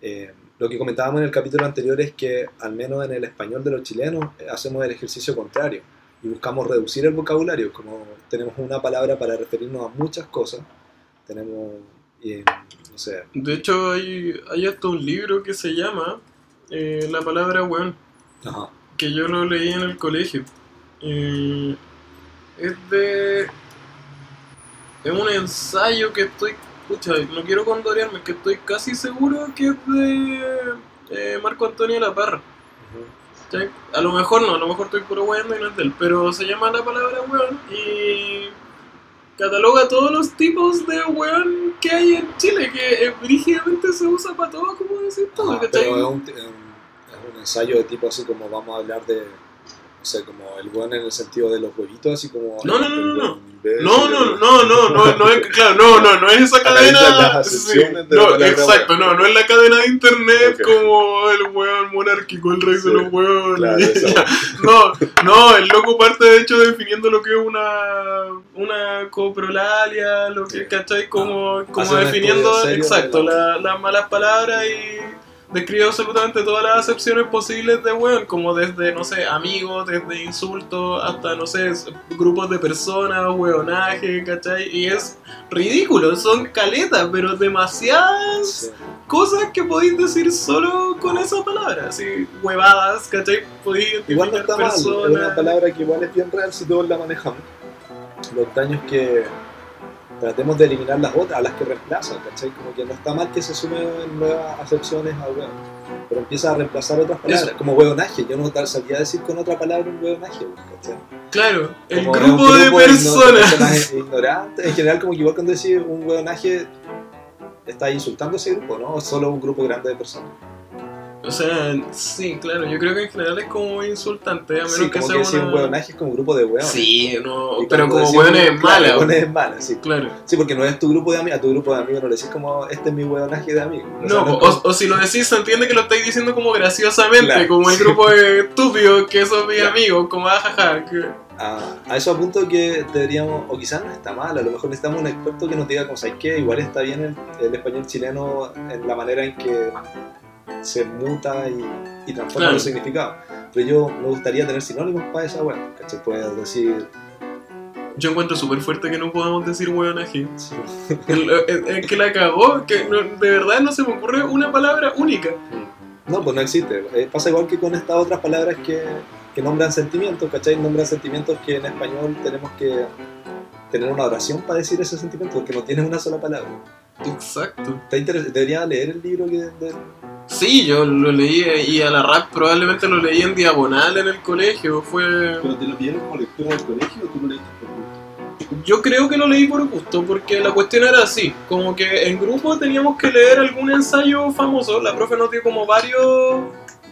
S2: Eh, lo que comentábamos en el capítulo anterior es que, al menos en el español de los chilenos, eh, hacemos el ejercicio contrario y buscamos reducir el vocabulario, como tenemos una palabra para referirnos a muchas cosas, tenemos, eh, no sé,
S1: De hecho, hay, hay hasta un libro que se llama eh, La palabra weón.
S2: ajá,
S1: que yo lo leí en el colegio. Eh, es de. Es un ensayo que estoy. Escucha, no quiero condorearme, que estoy casi seguro que es de eh, Marco Antonio La Parra. A lo mejor no, a lo mejor estoy puro weando y no es de él, pero se llama la palabra weón y cataloga todos los tipos de weón que hay en Chile, que eh, brígidamente se usa para todo, como decir todo,
S2: Ajá,
S1: ¿cachai?
S2: pero es un, es un- es un ensayo de tipo así como vamos a hablar de, no sé, como el buen en el sentido de los huevitos, así como...
S1: No, no, no, no, no. No, no, no, no, no, no es, claro, no, no, no es esa cadena. sí, no, exacto, no, no es la cadena de internet
S2: Ok.
S1: como el weón monárquico, el rey
S2: Sí,
S1: de los weones.
S2: Claro,
S1: No, no, el loco parte de hecho definiendo lo que es una, una coprolalia, lo que, ¿cachai? Como, como
S2: Hace un
S1: definiendo, exacto,
S2: la-
S1: las malas palabras y describe absolutamente todas las acepciones posibles de weón, como desde, no sé, amigos, desde insultos, hasta, no sé, grupos de personas, weonaje, ¿cachai? Y es ridículo, son caletas, pero demasiadas cosas que podéis decir solo con esa palabra, así, huevadas, ¿cachai? Podéis
S2: Igual no está mal, es una
S1: personas.
S2: palabra que igual es bien real si todos la manejamos. Los daños que tratemos de eliminar las otras, a las que reemplazan, ¿cachai? Como que no está mal que se sumen nuevas acepciones a weón, pero empieza a reemplazar otras palabras,
S1: Eso.
S2: como weonaje, yo no sabía decir con otra palabra un weonaje, ¿cachai?
S1: Claro, el
S2: Como
S1: grupo, de personas.
S2: ignorantes, en general como que igual cuando decís un weonaje está insultando a ese grupo, ¿no? O solo un grupo grande de personas.
S1: O sea, sí, claro, yo creo que en general es como insultante, a menos
S2: Sí,
S1: que
S2: como
S1: sea
S2: que
S1: una...
S2: un weonaje es como un grupo de weones.
S1: Sí, no, pero como hueones
S2: claro,
S1: malas.
S2: hueones malas, sí.
S1: Claro.
S2: Sí, porque no es tu grupo de amigos, a tu grupo de amigos no le decís como, este es mi hueonaje de amigos. O sea,
S1: No,
S2: es
S1: o,
S2: como-
S1: o si lo decís, se entiende que lo estáis diciendo como graciosamente,
S2: Claro,
S1: como el
S2: sí.
S1: grupo de estúpidos que son mis
S2: Claro.
S1: amigos, como ajaja. Que...
S2: a, a eso apunto que deberíamos, o quizás no está mal, a lo mejor necesitamos un experto que nos diga, como, ¿sabes qué? Igual está bien el, el español chileno en la manera en que se muta y, y transforma
S1: Claro.
S2: los significados. Pero yo me gustaría tener sinónimos para esa weá, ¿cachai? Puedes decir,
S1: Yo encuentro súper fuerte que no podamos decir hueonaje. El, el- el que la cagó, que no- de verdad no se me ocurre una palabra única.
S2: No, No, pues no existe. Eh, pasa igual que con estas otras palabras que, que nombran sentimientos, ¿cachai? Nombran sentimientos que en español tenemos que tener una oración para decir ese sentimiento, porque no tienes una sola palabra.
S1: Exacto.
S2: Está Debería leer el libro que... del-
S1: Sí, yo lo leí y a la rap probablemente lo leí en diagonal en el colegio. Fue.
S3: ¿Pero te lo pidieron como lectura del colegio o tú lo leíste por gusto?
S1: Yo creo que lo leí por gusto, porque la cuestión era así, como que en grupo teníamos que leer algún ensayo famoso, la profe nos dio como varios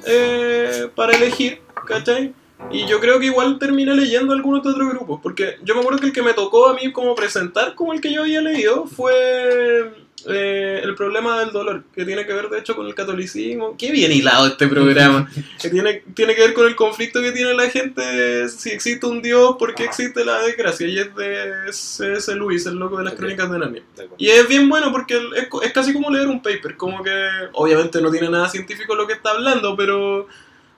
S1: eh, para elegir, ¿cachai? Y yo creo que igual terminé leyendo algunos de otros grupos, porque yo me acuerdo que el que me tocó a mí como presentar como el que yo había leído fue eh, El problema del dolor, que tiene que ver de hecho con el catolicismo. Qué bien hilado este programa. que tiene, tiene que ver con el conflicto que tiene la gente, si existe un Dios, por qué existe la desgracia. Y es de C.S. Lewis, el loco de las crónicas de Narnia. Y es bien bueno porque es, es casi como leer un paper, como que obviamente no tiene nada científico lo que está hablando, pero,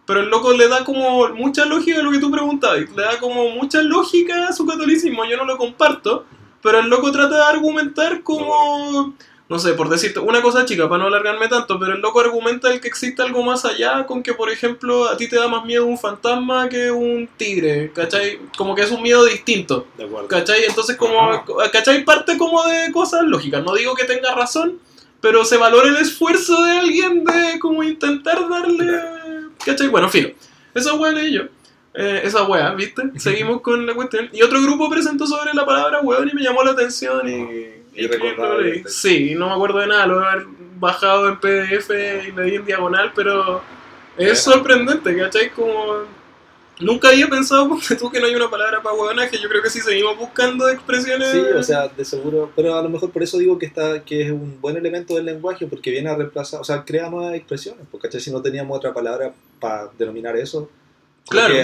S1: pero el loco le da como mucha lógica a lo que tú preguntabas, le da como mucha lógica a su catolicismo, yo no lo comparto, pero el loco trata de argumentar como, no sé, por decirte una cosa chica, para no alargarme tanto, pero el loco argumenta el que existe algo más allá con que, por ejemplo, a ti te da más miedo un fantasma que un tigre, ¿cachai? Como que es un miedo distinto.
S2: De acuerdo.
S1: ¿Cachai? Entonces, como, ¿cachai? Parte como de cosas lógicas. No digo que tenga razón, pero se valora el esfuerzo de alguien de como intentar darle. ¿cachai? Bueno, filo. Esa wea leí yo. Eh, esa wea, ¿viste? Seguimos con la cuestión. Y otro grupo presentó sobre la palabra weón y me llamó la atención y.
S2: Y recordaba
S1: lo leí.
S2: el texto.
S1: Sí, no me acuerdo de nada, lo voy a haber bajado en PDF y leí en diagonal, pero es
S2: Bueno.
S1: sorprendente, ¿cachai? Como Nunca había pensado, ponte tú, que no hay una palabra para huevonaje. Yo creo que si seguimos buscando expresiones.
S2: Sí, o sea, de seguro, pero a lo mejor por eso digo que está que es un buen elemento del lenguaje, porque viene a reemplazar, o sea, crea nuevas expresiones, porque si no teníamos otra palabra para denominar eso,
S1: Claro.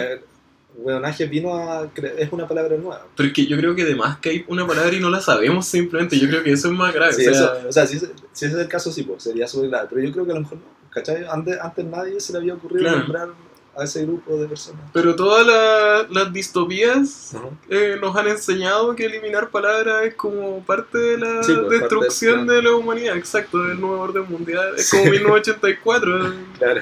S2: Hueonaje vino a, es una palabra nueva.
S1: Porque yo creo que además que hay una palabra y no la sabemos simplemente. Yo creo que eso es más grave.
S2: Sí,
S1: o sea,
S2: eso- o sea, si, ese- si ese es el caso, sí, pues, sería súper grave, pero yo creo que a lo mejor no, ¿cachai? Antes, antes nadie se le había ocurrido
S1: Claro.
S2: nombrar a ese grupo de personas.
S1: Pero todas la- las distopías
S2: Ajá.
S1: eh, nos han enseñado que eliminar palabras es como parte de la
S2: Sí, pues,
S1: destrucción
S2: del
S1: de la humanidad. Exacto, del nuevo orden mundial. Es
S2: Sí.
S1: como 1984.
S2: Claro.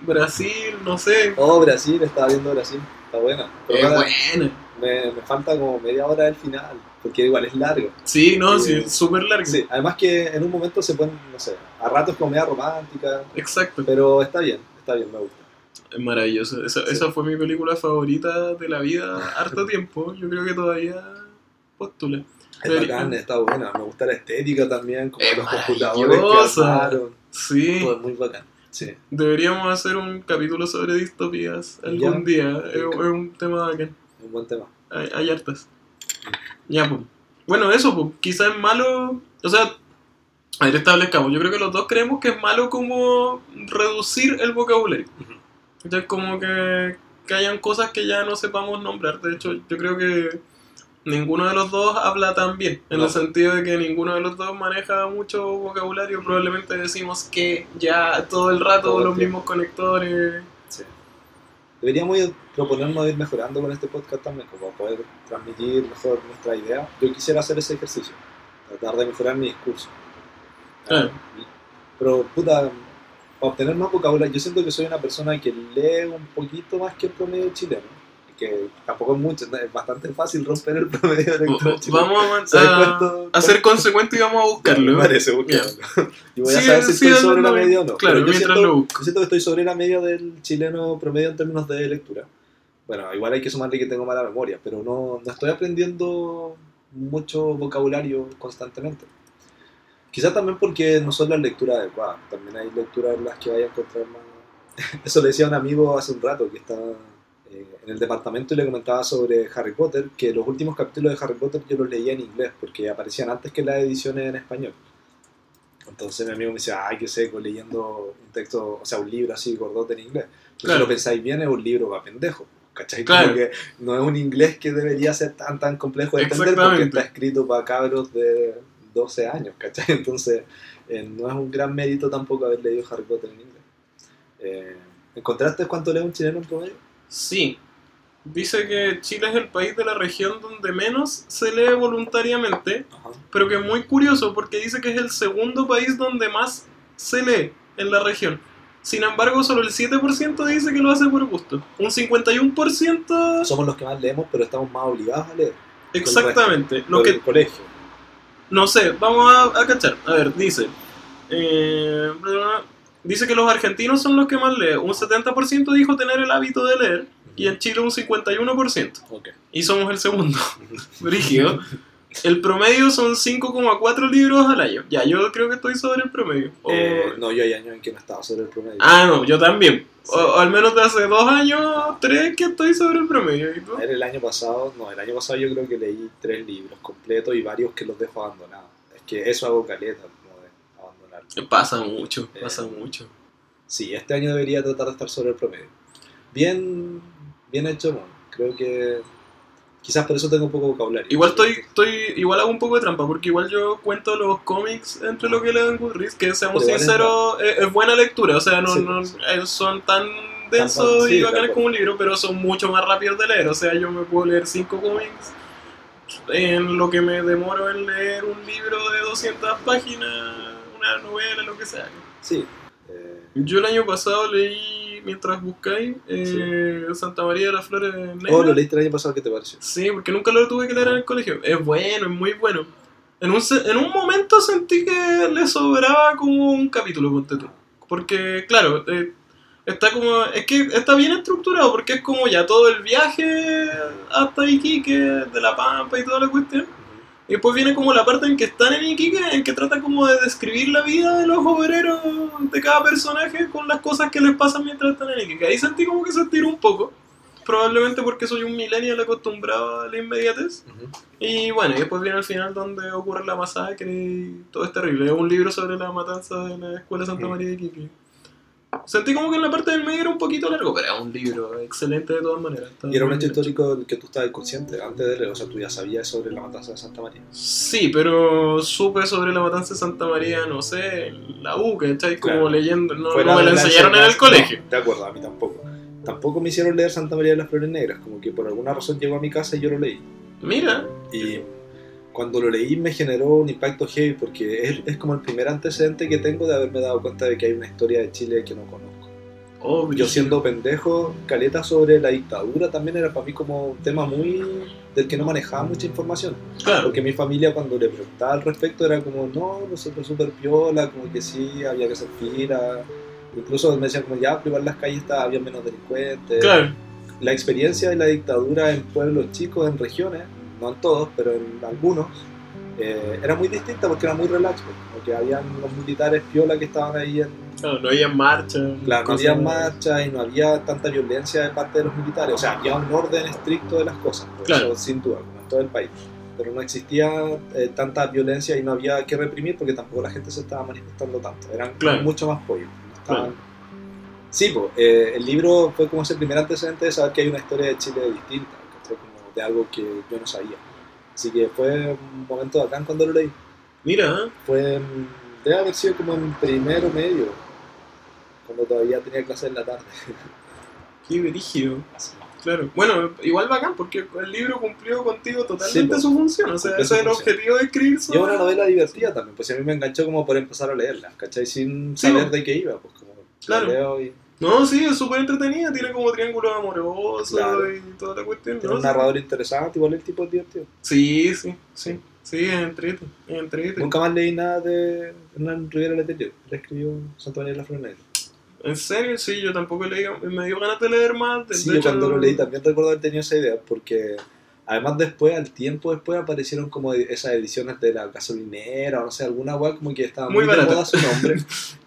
S1: Brasil, no sé.
S2: Oh, Brasil, estaba viendo Brasil, está buena. Pero
S1: Es buena.
S2: me, me falta como media hora del final, porque igual es largo.
S1: Sí, no, sí,
S2: Eh,
S1: es súper largo.
S2: Sí, además que en un momento se ponen, no sé, a ratos comedia romántica,
S1: Exacto.
S2: pero está bien, está bien, me gusta.
S1: Es maravilloso. Esa,
S2: Sí.
S1: esa fue mi película favorita de la vida harto tiempo. Yo creo que todavía postula.
S2: Es
S1: Pero-
S2: bacán, está buena, me gusta la estética también, como
S1: Es
S2: los computadores que armaron,
S1: Sí.
S2: es muy bacán. Sí.
S1: Deberíamos hacer un capítulo sobre distopías algún
S2: Ya.
S1: día. Es, un tema bacán.
S2: Un buen tema.
S1: Hay, hay hartas. Ya, pues. Bueno, eso, pues. Quizás es malo. O sea, a ver, establezcamos. Yo creo que los dos creemos que es malo como reducir el vocabulario.
S2: Ujú.
S1: Entonces, como que, que hayan cosas que ya no sepamos nombrar. De hecho, yo creo que ninguno de los dos habla tan bien. En
S2: No.
S1: el sentido de que ninguno de los dos maneja mucho vocabulario. Probablemente decimos que ya todo el rato
S2: Todo
S1: los mismos conectores.
S2: Sí. Deberíamos ir- proponernos ir mejorando con este podcast también, como poder transmitir mejor nuestra idea. Yo quisiera hacer ese ejercicio, tratar de mejorar mi discurso.
S1: Claro.
S2: Pero, puta, para obtener más vocabulario, yo siento que soy una persona que lee un poquito más que el promedio chileno. Que tampoco es mucho, es bastante fácil romper el promedio de lector chileno.
S1: Vamos a,
S2: ¿Sabes
S1: a-
S2: cuánto-
S1: a ser consecuentes y vamos a buscarlo.
S2: Me parece, búscalo. Y voy a
S1: Sí,
S2: saber si
S1: sí,
S2: estoy sobre la media o no.
S1: claro,
S2: yo siento,
S1: lo busco.
S2: yo siento que estoy sobre la media del chileno promedio en términos de lectura. Bueno, igual hay que sumarle que tengo mala memoria, pero no, no estoy aprendiendo mucho vocabulario constantemente. Quizás también porque no son las lecturas adecuadas. También hay lecturas en las que vaya a encontrar más... Eso le decía a un amigo hace un rato que estaba eh, en el departamento y le comentaba sobre Harry Potter, que los últimos capítulos de Harry Potter yo los leía en inglés porque aparecían antes que las ediciones en español. Entonces mi amigo me decía, ay, qué seco, leyendo un texto, o sea, un libro así gordote en inglés. Pero
S1: Claro.
S2: si lo pensáis bien, es un libro para pendejos. ¿Cachai?
S1: Claro.
S2: Como que no es un inglés que debería ser tan tan complejo de entender porque está escrito para cabros de 12 años, ¿cachai? Entonces, eh, no es un gran mérito tampoco haber leído Harry Potter en inglés. Eh, ¿Encontraste cuánto lee un chileno en promedio?
S1: Sí. Dice que Chile es el país de la región donde menos se lee voluntariamente,
S2: Ajá.
S1: pero que es muy curioso porque dice que es el segundo país donde más se lee en la región. Sin embargo, solo el 7% dice que lo hace por gusto. Un 51%
S2: Somos los que más leemos, pero estamos más obligados a leer.
S1: exactamente. Lo que
S2: el colegio.
S1: No sé, vamos a, a cachar. A ver, dice. eh. Dice que los argentinos son los que más leen. Un 70% dijo tener el hábito de leer. Y en Chile un 51%.
S2: Ok.
S1: Y somos el segundo. Brígido. El promedio son 5,4 libros al año. Ya, yo creo que estoy sobre el promedio. O-
S2: Eh, no, yo hay años en que no estaba sobre el promedio.
S1: Ah, no, yo también.
S2: Sí.
S1: O, o al menos de hace dos años, tres que estoy sobre el promedio.
S2: El año pasado, no, el año pasado yo creo que leí tres libros completos y varios que los dejo abandonados. Es que eso hago caleta.
S1: Pasa mucho,
S2: Eh,
S1: pasa mucho.
S2: Sí, este año debería tratar de estar sobre el promedio. Bien, bien hecho, no. Creo que quizás por eso tengo un poco de vocabulario.
S1: Igual estoy, estoy, igual hago un poco de trampa, porque igual yo cuento los cómics entre lo que leo en Goodreads, que seamos
S2: Pero
S1: sinceros, es, es buena lectura, o sea, no,
S2: Sí,
S1: no
S2: sí.
S1: eh, son tan densos
S2: sí,
S1: y bacanes como un libro, pero son mucho más rápidos de leer, o sea, yo me puedo leer cinco cómics en lo que me demoro en leer un libro de 200 páginas, una novela, lo que sea.
S2: Sí. eh,
S1: Yo el año pasado leí, mientras buscáis, eh, Santa María de las Flores Negras.
S2: oh, lo leíste el año pasado, ¿qué te pareció?
S1: Sí, porque nunca lo tuve que leer en el colegio. Es bueno, es muy bueno. En un, en un momento sentí que le sobraba como un capítulo, ponte tú. Porque, claro, eh, está como. Es que está bien estructurado, porque es como ya todo el viaje hasta Iquique, de La Pampa y toda la cuestión. Y después viene como la parte en que están en Iquique, en que trata como de describir la vida de los obreros de cada personaje con las cosas que les pasan mientras están en Iquique. Ahí sentí como que se estiró un poco. Probablemente porque soy un millennial acostumbrado a la inmediatez. Y bueno, y después viene el final donde ocurre la masacre y todo es terrible. Es un libro sobre la matanza de la Escuela Santa. María de Iquique. Sentí como que en la parte del medio era un poquito largo, pero es un libro excelente de todas maneras.
S2: Y era un hecho histórico del que tú estabas consciente antes de leer, o sea, tú ya sabías sobre la matanza de Santa María.
S1: Sí, pero supe sobre la matanza de Santa María, no sé, la U, ¿cachai? Como
S2: Claro.
S1: leyendo, no,
S2: Fuera
S1: no me la enseñaron en el
S2: enseñanza,
S1: colegio.
S2: no, de acuerdo, a mí tampoco. Tampoco me hicieron leer Santa María de las Flores Negras, como que por alguna razón llegó a mi casa y yo lo leí.
S1: Mira,
S2: Y cuando lo leí me generó un impacto heavy porque es, es como el primer antecedente que tengo de haberme dado cuenta de que hay una historia de Chile que no conozco.
S1: oh,
S2: Yo siendo pendejo, caleta sobre la dictadura también era para mí como un tema muy del que no manejaba mucha información.
S1: Claro,
S2: Porque mi familia cuando le preguntaba al respecto era como, no, nosotros súper piola, como que sí, había que hacer fila. Incluso me decían como, ya, igual las calles estaba, había menos delincuentes.
S1: claro,
S2: La experiencia de la dictadura en pueblos chicos, en regiones, no en todos, pero en algunos, eh, era muy distinta porque era muy relax, pues, como que habían los militares piola que estaban ahí en...
S1: claro, no había marcha.
S2: Claro, no había marcha y no había tanta violencia de parte de los militares, o sea, había un orden estricto de las cosas,
S1: Claro.
S2: eso sin duda, como en todo el país. Pero no existía eh, tanta violencia y no había que reprimir porque tampoco la gente se estaba manifestando tanto, eran
S1: Claro.
S2: mucho más pollos. no estaban-
S1: Claro.
S2: Sí, pues, eh, el libro fue como ese primer antecedente de saber que hay una historia de Chile distinta, de algo que yo no sabía. Así que fue un momento bacán cuando lo leí.
S1: Mira,
S2: Fue, en- debe haber sido como en primero medio, cuando todavía tenía clase en la tarde.
S1: qué brígido. Claro, bueno, igual bacán porque el libro cumplió contigo totalmente
S2: Sí,
S1: su función, o sea, ese es el objetivo de escribir
S2: Y es una novela divertida también, pues a mí me enganchó como por empezar a leerla, ¿cachai? Sin
S1: Sí,
S2: saber de qué iba, pues como
S1: Claro.
S2: la leo y
S1: No, sí, es súper entretenida, tiene como triángulos amorosos
S2: Claro.
S1: y toda la cuestión.
S2: tiene
S1: ¿no?
S2: un narrador interesante, igual el tipo es divertido.
S1: Sí, sí, sí, sí, es entrete, es entrete.
S2: Nunca más leí nada de Hernán Rivera Letelier, él escribió Santa María de la Flor Negra.
S1: En serio, sí, yo tampoco he leído, me dio ganas de leer más. de-
S2: Sí,
S1: de
S2: yo
S1: hecho,
S2: cuando lo leí también recuerdo haber tenido esa idea, porque además después, al tiempo después, aparecieron como esas ediciones de la gasolinera o no sé, alguna web como que estaba
S1: Muy
S2: muy, de moda su nombre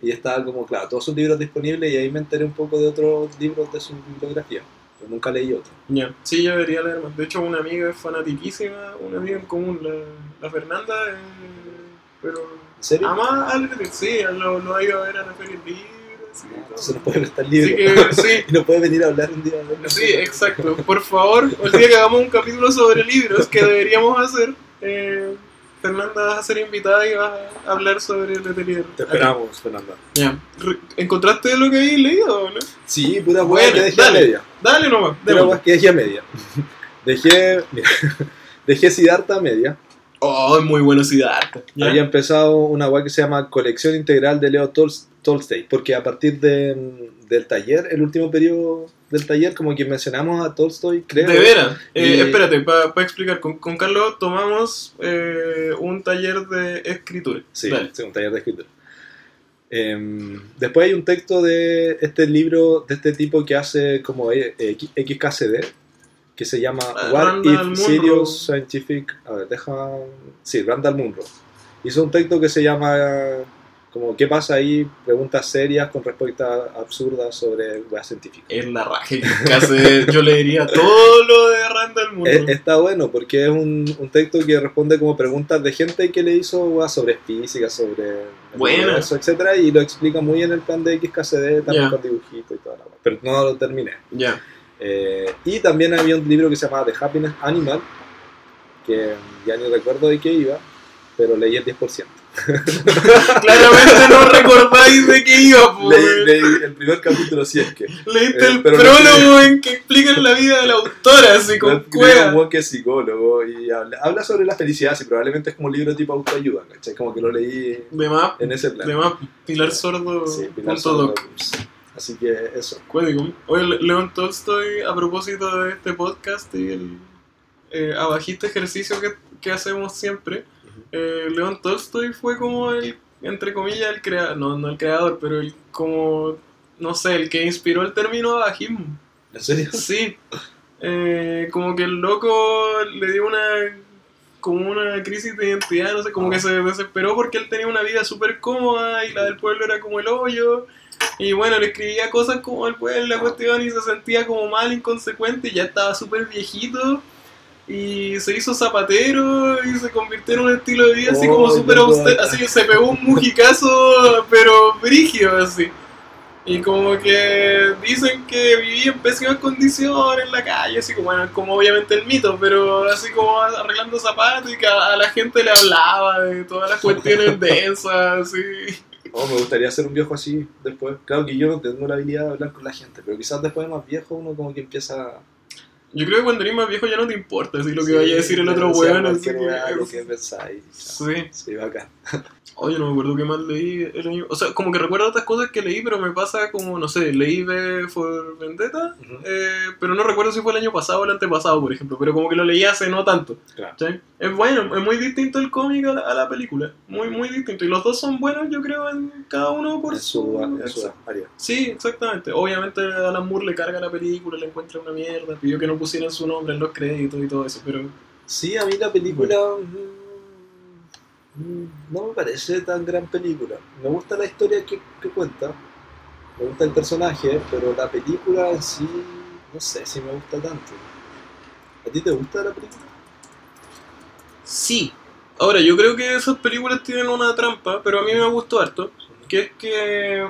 S2: y estaba como, claro, todos sus libros disponibles y ahí me enteré un poco de otros libros de su bibliografía, pero nunca leí otro.
S1: Ya, sí, yo debería leer más. De hecho, una amiga es fanatiquísima, una amiga en común, la, la Fernanda, eh, pero
S2: ¿En serio?
S1: ama al sí, lo, lo ha ido a ver a la feria sí.
S2: Se nos puede prestar
S1: Así
S2: libros
S1: que sí,
S2: y no puede venir a hablar un día. ¿no?
S1: Sí, exacto. Por favor, el día que hagamos un capítulo sobre libros que deberíamos hacer, eh, Fernanda vas a ser invitada y vas a hablar sobre el atelier.
S2: Te esperamos, Fernanda.
S1: Ya. Re- ¿Encontraste lo que habéis leído o no?
S2: Sí, pura
S1: Bueno,
S2: hueá que dejé
S1: dale.
S2: a media.
S1: Dale nomás,
S2: que dejé a media. Dejé, mira, dejé Siddhartha a media.
S1: Oh, es muy bueno Siddhartha. Ya.
S2: Había empezado una web que se llama Colección Integral de Leo Tol- Tolstoy, porque a partir de- del taller, el último periodo del taller, como que mencionamos a Tolstoy, creo.
S1: De veras. Eh,
S2: Y-
S1: Espérate, para explicar. Con, con Carlos tomamos eh, un taller de escritura.
S2: Sí, sí, un taller de escritura. Em, después hay un texto de este libro, de este tipo que hace como eh, X- XKCD, que se llama
S1: Ah,
S2: What
S1: Randall
S2: if. Serious Scientific... A ver, deja... Sí, Randall Munro. Hizo un texto que se llama como ¿Qué pasa ahí? Preguntas serias con respuestas absurdas sobre weas científicas.
S1: Es la hace. Yo le diría todo lo de Randall Munro.
S2: Eh, está bueno porque es un, un texto que responde como preguntas de gente que le hizo sobre física, sobre
S1: Buena.
S2: universo, etcétera, y lo explica muy en el plan de XKCD, también
S1: Ya.
S2: con dibujitos y toda la. Pero no lo terminé.
S1: Ya.
S2: Eh, y también había un libro que se llamaba The Happiness Animal, que ya ni recuerdo de qué iba, pero leí el 10%.
S1: Claramente no recordáis de qué iba,
S2: Leí, leí el primer capítulo, si es que.
S1: Leíste
S2: Eh,
S1: el prólogo en que explican la vida de la autora, así con
S2: un
S1: cueva.
S2: que es psicólogo y habla, habla sobre la felicidad, y probablemente es como un libro tipo autoayuda, ¿cachai? Como que lo leí
S1: De más,
S2: en ese plan.
S1: de más Pilar Sordo.
S2: Sí, Pilar Sordo.
S1: doc.
S2: Así que eso.
S1: Cuático. Oye, Le- León Tolstoy, a propósito de este podcast y el eh, abajista ejercicio que, que hacemos siempre, eh, León Tolstoy fue como el, entre comillas, el creador, no, no el creador, pero el como, no sé, el que inspiró el término abajismo.
S2: ¿En serio?
S1: Sí. Eh, como que el loco le dio una como una crisis de identidad, no sé, como que se desesperó porque él tenía una vida súper cómoda y la del pueblo era como el hoyo. Y bueno, le escribía cosas como el pueblo, la cuestión, y se sentía como mal, inconsecuente, y ya estaba súper viejito. Y se hizo zapatero y se convirtió en un estilo de vida así como
S2: Oh,
S1: súper austero, así se pegó un mujicazo, pero brígido así. Y como que dicen que vivía en pésimas condiciones en la calle, así como, bueno, como obviamente el mito, pero así como arreglando zapatos y que a, a la gente le hablaba de todas las cuestiones densas, así.
S2: Oh, me gustaría ser un viejo así después. Claro que yo no tengo la habilidad de hablar con la gente, pero quizás después de más viejo uno como que empieza
S1: Yo creo que cuando eres más viejo ya no te importa así lo que
S2: Sí,
S1: vaya a decir el otro weón. que
S2: pensáis.
S1: Sí.
S2: Sí, bacán.
S1: Oye, no me acuerdo qué más leí el año. O sea, como que recuerdo otras cosas que leí, pero me pasa como, no sé, leí V for Vendetta,
S2: Ujú.
S1: eh, pero no recuerdo si fue el año pasado o el antepasado, por ejemplo. Pero como que lo leí hace no tanto.
S2: Claro.
S1: ¿cachai? Es bueno, es muy distinto el cómic a la, a la película. Muy, muy distinto. Y los dos son buenos, yo creo, en cada uno por
S2: En su, en su área.
S1: Sí, exactamente. Obviamente Alan Moore le carga la película, le encuentra una mierda, pidió que no pusieran su nombre en los créditos y todo eso, pero
S2: Sí, a mí la película mm, no me parece tan gran película. Me gusta la historia que, que cuenta, me gusta el personaje, pero la película en sí, no sé si me gusta tanto. ¿A ti te gusta la película?
S1: sí. Ahora, yo creo que esas películas tienen una trampa, pero a mí me gustó harto, que es que...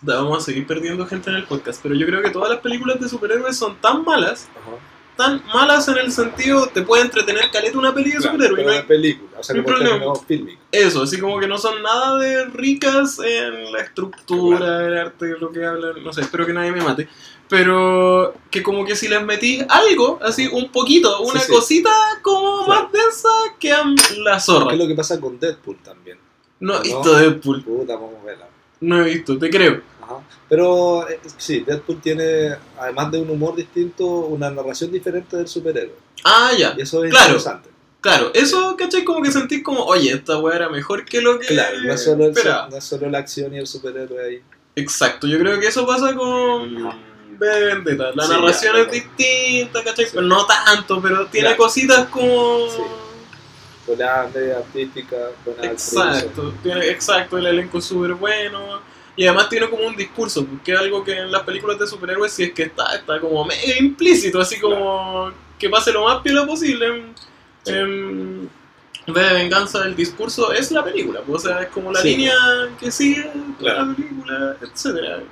S1: Da, Vamos a seguir perdiendo gente en el podcast, pero yo creo que todas las películas de superhéroes son tan malas,
S2: Ajá.
S1: Tan malas en el sentido, te puede entretener caleta una peli de
S2: Claro,
S1: superhéroe, y
S2: pero
S1: no hay
S2: la película, o sea,
S1: no
S2: fílmico.
S1: Eso, así como que no son nada de ricas en la estructura, el arte, lo que hablan, no sé, espero que nadie me mate. Pero que como que si les metí algo, así un poquito, una
S2: Sí, sí.
S1: cosita como
S2: Claro.
S1: más densa, quedan la
S2: ¿Qué
S1: zorra.
S2: es lo que pasa con Deadpool también?
S1: No he
S2: ¿No?
S1: visto Deadpool,
S2: Puta, vamos a verla.
S1: no he visto, te creo.
S2: Pero eh, sí, Deadpool tiene, además de un humor distinto, una narración diferente del superhéroe.
S1: Ah, ya,
S2: Y eso es
S1: Claro.
S2: interesante.
S1: claro, eso, ¿cachai? Como que sentís como, oye, esta weá era mejor que lo que
S2: Claro, no es, solo el- no es solo la acción y el superhéroe ahí.
S1: Exacto, yo creo que eso pasa con Vendetta. La
S2: Sí,
S1: narración
S2: ya,
S1: es
S2: ya.
S1: distinta, ¿cachai?
S2: Sí.
S1: Pero no tanto, pero tiene
S2: Claro.
S1: cositas como...
S2: Sí. Media artística, buena.
S1: Exacto, tiene, exacto, el elenco es súper bueno. Y además tiene como un discurso, que es algo que en las películas de superhéroes si es que está, está como medio implícito, así como que pase lo más piola posible. En,
S2: Sí.
S1: en V de venganza del discurso es la película, pues, o sea, es como la
S2: Sí.
S1: línea que sigue
S2: Claro.
S1: la película, etcétera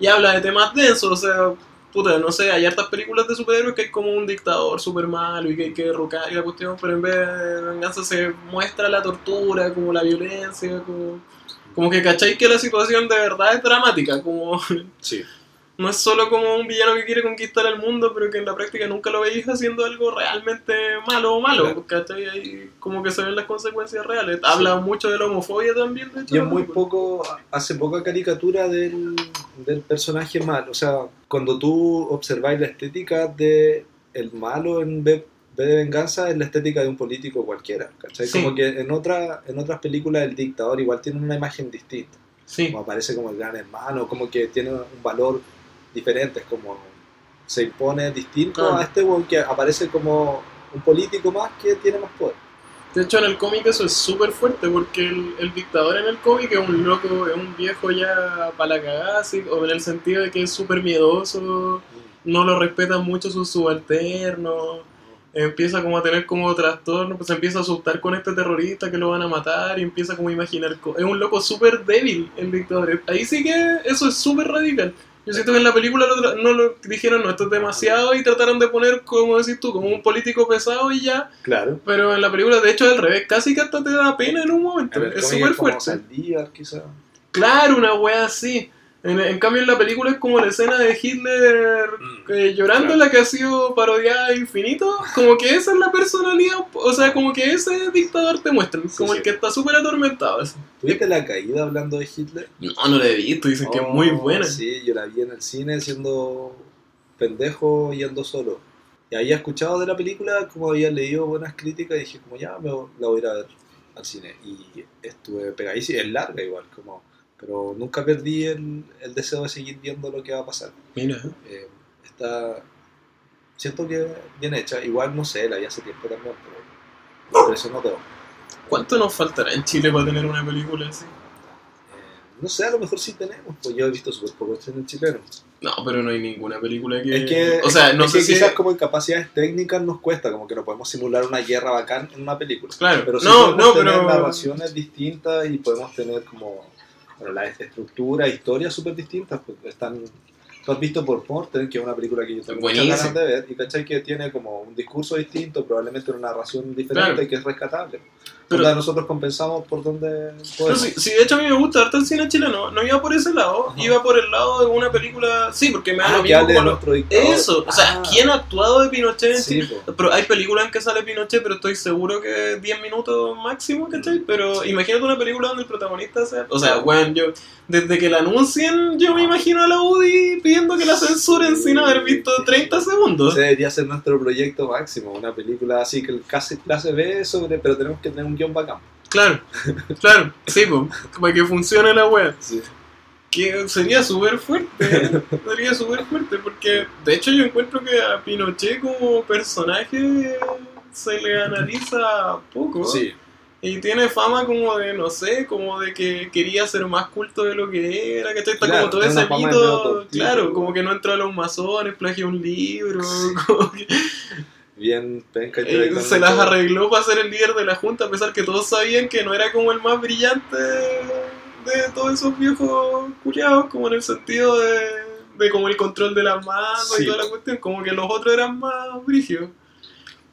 S1: Y habla de temas densos, o sea, puta, no sé, hay hartas películas de superhéroes que hay como un dictador súper malo y que hay que derrocar y la cuestión, pero en vez de venganza se muestra la tortura, como la violencia, como, como que cacháis que la situación de verdad es dramática, como
S2: Sí.
S1: no es solo como un villano que quiere conquistar el mundo, pero que en la práctica nunca lo veis haciendo algo realmente malo o malo,
S2: Claro.
S1: ¿cachai? Ahí como que se ven las consecuencias reales. Habla mucho de la homofobia también, de hecho.
S2: Y es muy poco, hace poca caricatura del, del personaje malo. O sea, cuando tú observáis la estética de el malo en B, De Venganza, es la estética de un político cualquiera. ¿cachai?
S1: Sí.
S2: Como que en, otra, en otras películas el dictador igual tiene una imagen distinta.
S1: Sí,
S2: Como aparece como el gran hermano, como que tiene un valor diferente. Es como se impone distinto a este weón que aparece como un político más que tiene más poder.
S1: de hecho en el cómic eso es súper fuerte, porque el, el dictador en el cómic es un loco, es un viejo ya para la cagada, o en el sentido de que es súper miedoso, no lo respetan mucho sus subalternos. Empieza como a tener como trastorno, pues se empieza a asustar con este terrorista que lo van a matar y empieza como a imaginar, es un loco súper débil el dictador. Ahí sí que eso es súper radical. Yo siento que en la película no lo dijeron, no, esto es demasiado y trataron de poner, como decís tú, como un político pesado y ya,
S2: Claro.
S1: pero en la película de hecho es al revés, casi que hasta te da pena en un momento, es súper fuerte.
S2: Quizá.
S1: Claro, una wea así. En, en cambio, en la película es como la escena de Hitler
S2: Mm,
S1: eh, llorando,
S2: claro.
S1: la que ha sido parodiada infinito. Como que esa es la personalidad, o sea, como que ese dictador te muestra, como
S2: sí.
S1: el que está súper atormentado. así.
S2: ¿Tuviste la caída hablando de Hitler?
S1: No, no la he visto, dicen que es muy
S2: Oh,
S1: buena.
S2: Sí, yo la vi en el cine siendo pendejo yendo solo. Y había escuchado de la película, como había leído buenas críticas, y dije, como ya, me, la voy a ir a ver al cine. Y estuve pegadísimo, es larga igual, como, pero nunca perdí el, el deseo de seguir viendo lo que va a pasar.
S1: Mira,
S2: Eh, está, siento que bien hecha, igual no sé, la vi hace tiempo también, pero me impresionó todo.
S1: ¿cuánto nos faltará en Chile para tener una película así?
S2: Eh, no sé, a lo mejor sí tenemos, pues yo he visto súper poco en el chileno.
S1: No, pero no hay ninguna película que.
S2: Es que,
S1: o sea, no
S2: es
S1: sé
S2: que
S1: si.
S2: quizás como en capacidades técnicas nos cuesta, como que no podemos simular una guerra bacán en una película.
S1: Claro,
S2: Pero sí
S1: no,
S2: podemos
S1: no,
S2: tener
S1: pero.
S2: narraciones distintas y podemos tener como bueno, la estructura, historias súper distintas. Pues están, tú has visto por Morten, que es una película que yo tengo muchas ganas de ver, y cachai que tiene como un discurso distinto, probablemente una narración diferente
S1: Claro.
S2: que es rescatable.
S1: Pero-
S2: Onda, nosotros compensamos por donde podemos.
S1: sí, sí, de hecho a mí me gusta harto el cine chileno. No iba por ese lado,
S2: Ajá.
S1: iba por el lado de una película. Sí, porque me da
S2: Ah,
S1: lo mismo como lo-. Eso, o sea,
S2: Ah,
S1: ¿quién ha actuado de Pinochet
S2: Sí.
S1: Pero hay películas en que sale Pinochet, pero estoy seguro que 10 minutos máximo, ¿cachai? Pero
S2: Sí.
S1: imagínate una película donde el protagonista sea... O sea, weón, yo... Desde que la anuncien, yo me imagino a la UDI pidiendo que la censuren sin haber visto 30 segundos.
S2: Ese debería ser nuestro proyecto máximo, una película así que casi clase B sobre, pero tenemos que tener un guion bacán.
S1: Claro, claro, sí, po, para que funcione la.
S2: Sí.
S1: Que sería súper fuerte, sería súper fuerte, porque de hecho yo encuentro que a Pinochet como personaje se le analiza poco.
S2: Sí,
S1: Y tiene fama como de, no sé, como de que quería ser más culto de lo que era, ¿cachai? Está
S2: Claro,
S1: como todo ese mito, claro, como que no entró a los masones, plagió un libro, como que,
S2: bien penca
S1: eh, se las arregló para ser el líder de la junta, a pesar que todos sabían que no era como el más brillante de todos esos viejos culiados, como en el sentido de, de como el control de las manos
S2: Sí.
S1: y toda la cuestión, como que los otros eran más brígidos.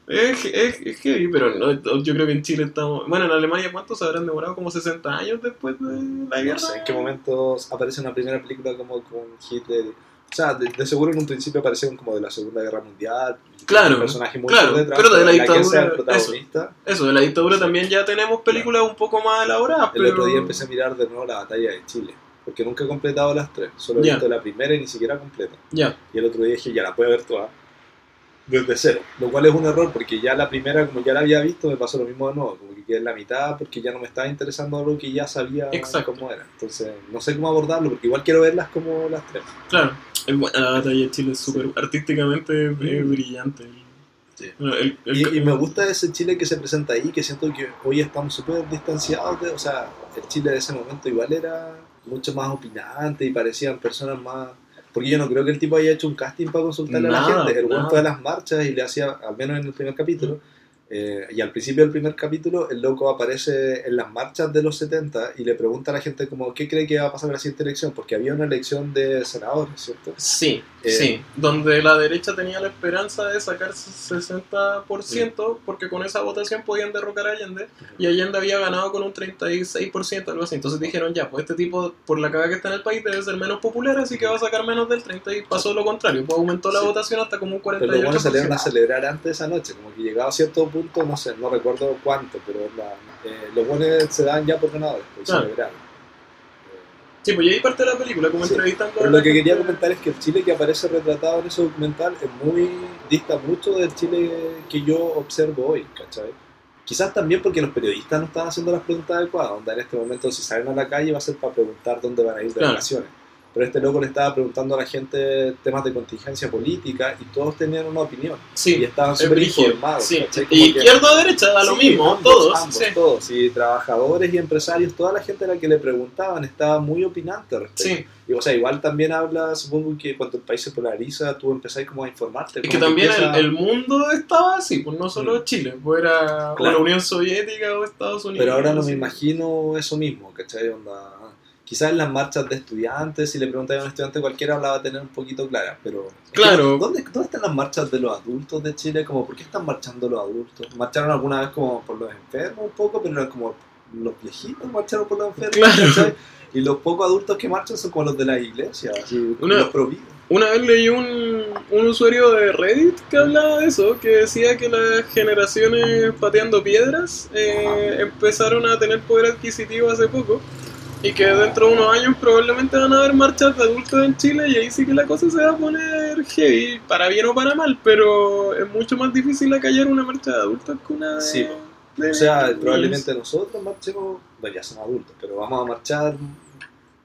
S1: Es, es, es heavy, pero no, yo creo que en Chile estamos. Bueno, en Alemania, ¿cuántos habrán demorado? Como 60 años después de la guerra.
S2: No sé en qué momento aparece una primera película como con Hitler. O sea, de, de seguro en un principio aparecieron como de la Segunda Guerra Mundial.
S1: Claro,
S2: Un personaje muy
S1: claro,
S2: detrás,
S1: pero de la dictadura. Eso, de la dictadura también ya tenemos películas un poco más elaboradas.
S2: El
S1: pero...
S2: otro día empecé a mirar de nuevo la batalla de Chile. Porque nunca he completado las tres. Solo he visto la primera y ni siquiera completa.
S1: Ya,
S2: Y el otro día dije, ya la puedo ver toda. Desde cero. Lo cual es un error porque ya la primera, como ya la había visto, me pasó lo mismo de nuevo. Como que quedé en la mitad porque ya no me estaba interesando algo que ya sabía
S1: Exacto.
S2: cómo era. Entonces, no sé cómo abordarlo porque igual quiero verlas como las tres.
S1: claro. Buena la batalla de Chile, es súper artísticamente es
S2: Mm.
S1: brillante.
S2: Sí.
S1: Bueno, el- el-
S2: Y, y me gusta ese Chile que se presenta ahí, que siento que hoy estamos súper distanciados de, o sea, el Chile de ese momento igual era mucho más opinante y parecían personas más... Porque yo no creo que el tipo haya hecho un casting para consultarle a la gente. El
S1: nada.
S2: fue a las marchas y le hacía, al menos en el primer capítulo, Eh, y al principio del primer capítulo, el loco aparece en las marchas de los 70 y le pregunta a la gente como, ¿qué cree que va a pasar en la siguiente elección? Porque había una elección de senadores, ¿cierto?
S1: Sí,
S2: Eh,
S1: sí. Donde la derecha tenía la esperanza de sacar 60%, porque con esa votación podían derrocar a Allende, y Allende había ganado con un 36%, algo así. Entonces dijeron, ya, pues este tipo, por la caga que está en el país, debe ser menos popular, así que va a sacar menos del 30%, y pasó lo contrario, pues aumentó la
S2: Sí.
S1: votación hasta como un
S2: Pero los buenos
S1: 48%.
S2: salieron a celebrar antes esa noche, como que llegaba a cierto punto, no sé, no recuerdo cuánto, pero la- eh, los buenos se dan ya por ganadores, pues
S1: Claro.
S2: celebraron. Eh,
S1: Sí, pues y ahí parte de la película, como
S2: Sí,
S1: entrevistando
S2: Pero lo que quería comentar es que el Chile que aparece retratado en ese documental es muy dista mucho del Chile que yo observo hoy, ¿cachai? Quizás también porque los periodistas no están haciendo las preguntas adecuadas, onda en este momento si salen a la calle va a ser para preguntar dónde van a ir de
S1: Claro.
S2: vacaciones. Pero este loco le estaba preguntando a la gente temas de contingencia política y todos tenían una opinión y
S1: Sí,
S2: estaban
S1: es
S2: súper informados.
S1: sí. Y
S2: que-
S1: izquierda o derecha, da lo
S2: Sí,
S1: mismo,
S2: ambos,
S1: todos.
S2: ambos,
S1: sí.
S2: todos. Y trabajadores y empresarios, toda la gente a la que le preguntaban estaba muy opinante al respecto.
S1: Sí,
S2: Y, o sea, igual también habla, supongo que cuando el país se polariza, tú empezás como a informarte.
S1: Es que también el,
S2: empieza-
S1: el mundo estaba así, pues no solo
S2: Mm.
S1: Chile, pues era o
S2: Claro.
S1: la Unión Soviética o Estados Unidos.
S2: Pero ahora no me
S1: así.
S2: imagino eso mismo, ¿cachai? Onda, quizás en las marchas de estudiantes, si le preguntas a un estudiante cualquiera, la va a tener un poquito clara, pero...
S1: Claro.
S2: ¿dónde, ¿Dónde están las marchas de los adultos de Chile? Como, ¿Por qué están marchando los adultos? Marcharon alguna vez como por los enfermos un poco, pero eran como los viejitos marcharon por los enfermos,
S1: Claro.
S2: ¿cachai? Y los pocos adultos que marchan son como los de las iglesias, así,
S1: Una-
S2: los providos.
S1: Una vez leí un, un usuario de Reddit que hablaba de eso, que decía que las generaciones pateando piedras eh, empezaron a tener poder adquisitivo hace poco y que dentro de unos años probablemente van a haber marchas de adultos en Chile y ahí sí que la cosa se va a poner heavy, para bien o para mal, pero es mucho más difícil acallar una marcha de adultos que una de...
S2: Sí,
S1: de
S2: O sea, probablemente nosotros marchemos, bueno, ya somos adultos, pero vamos a marchar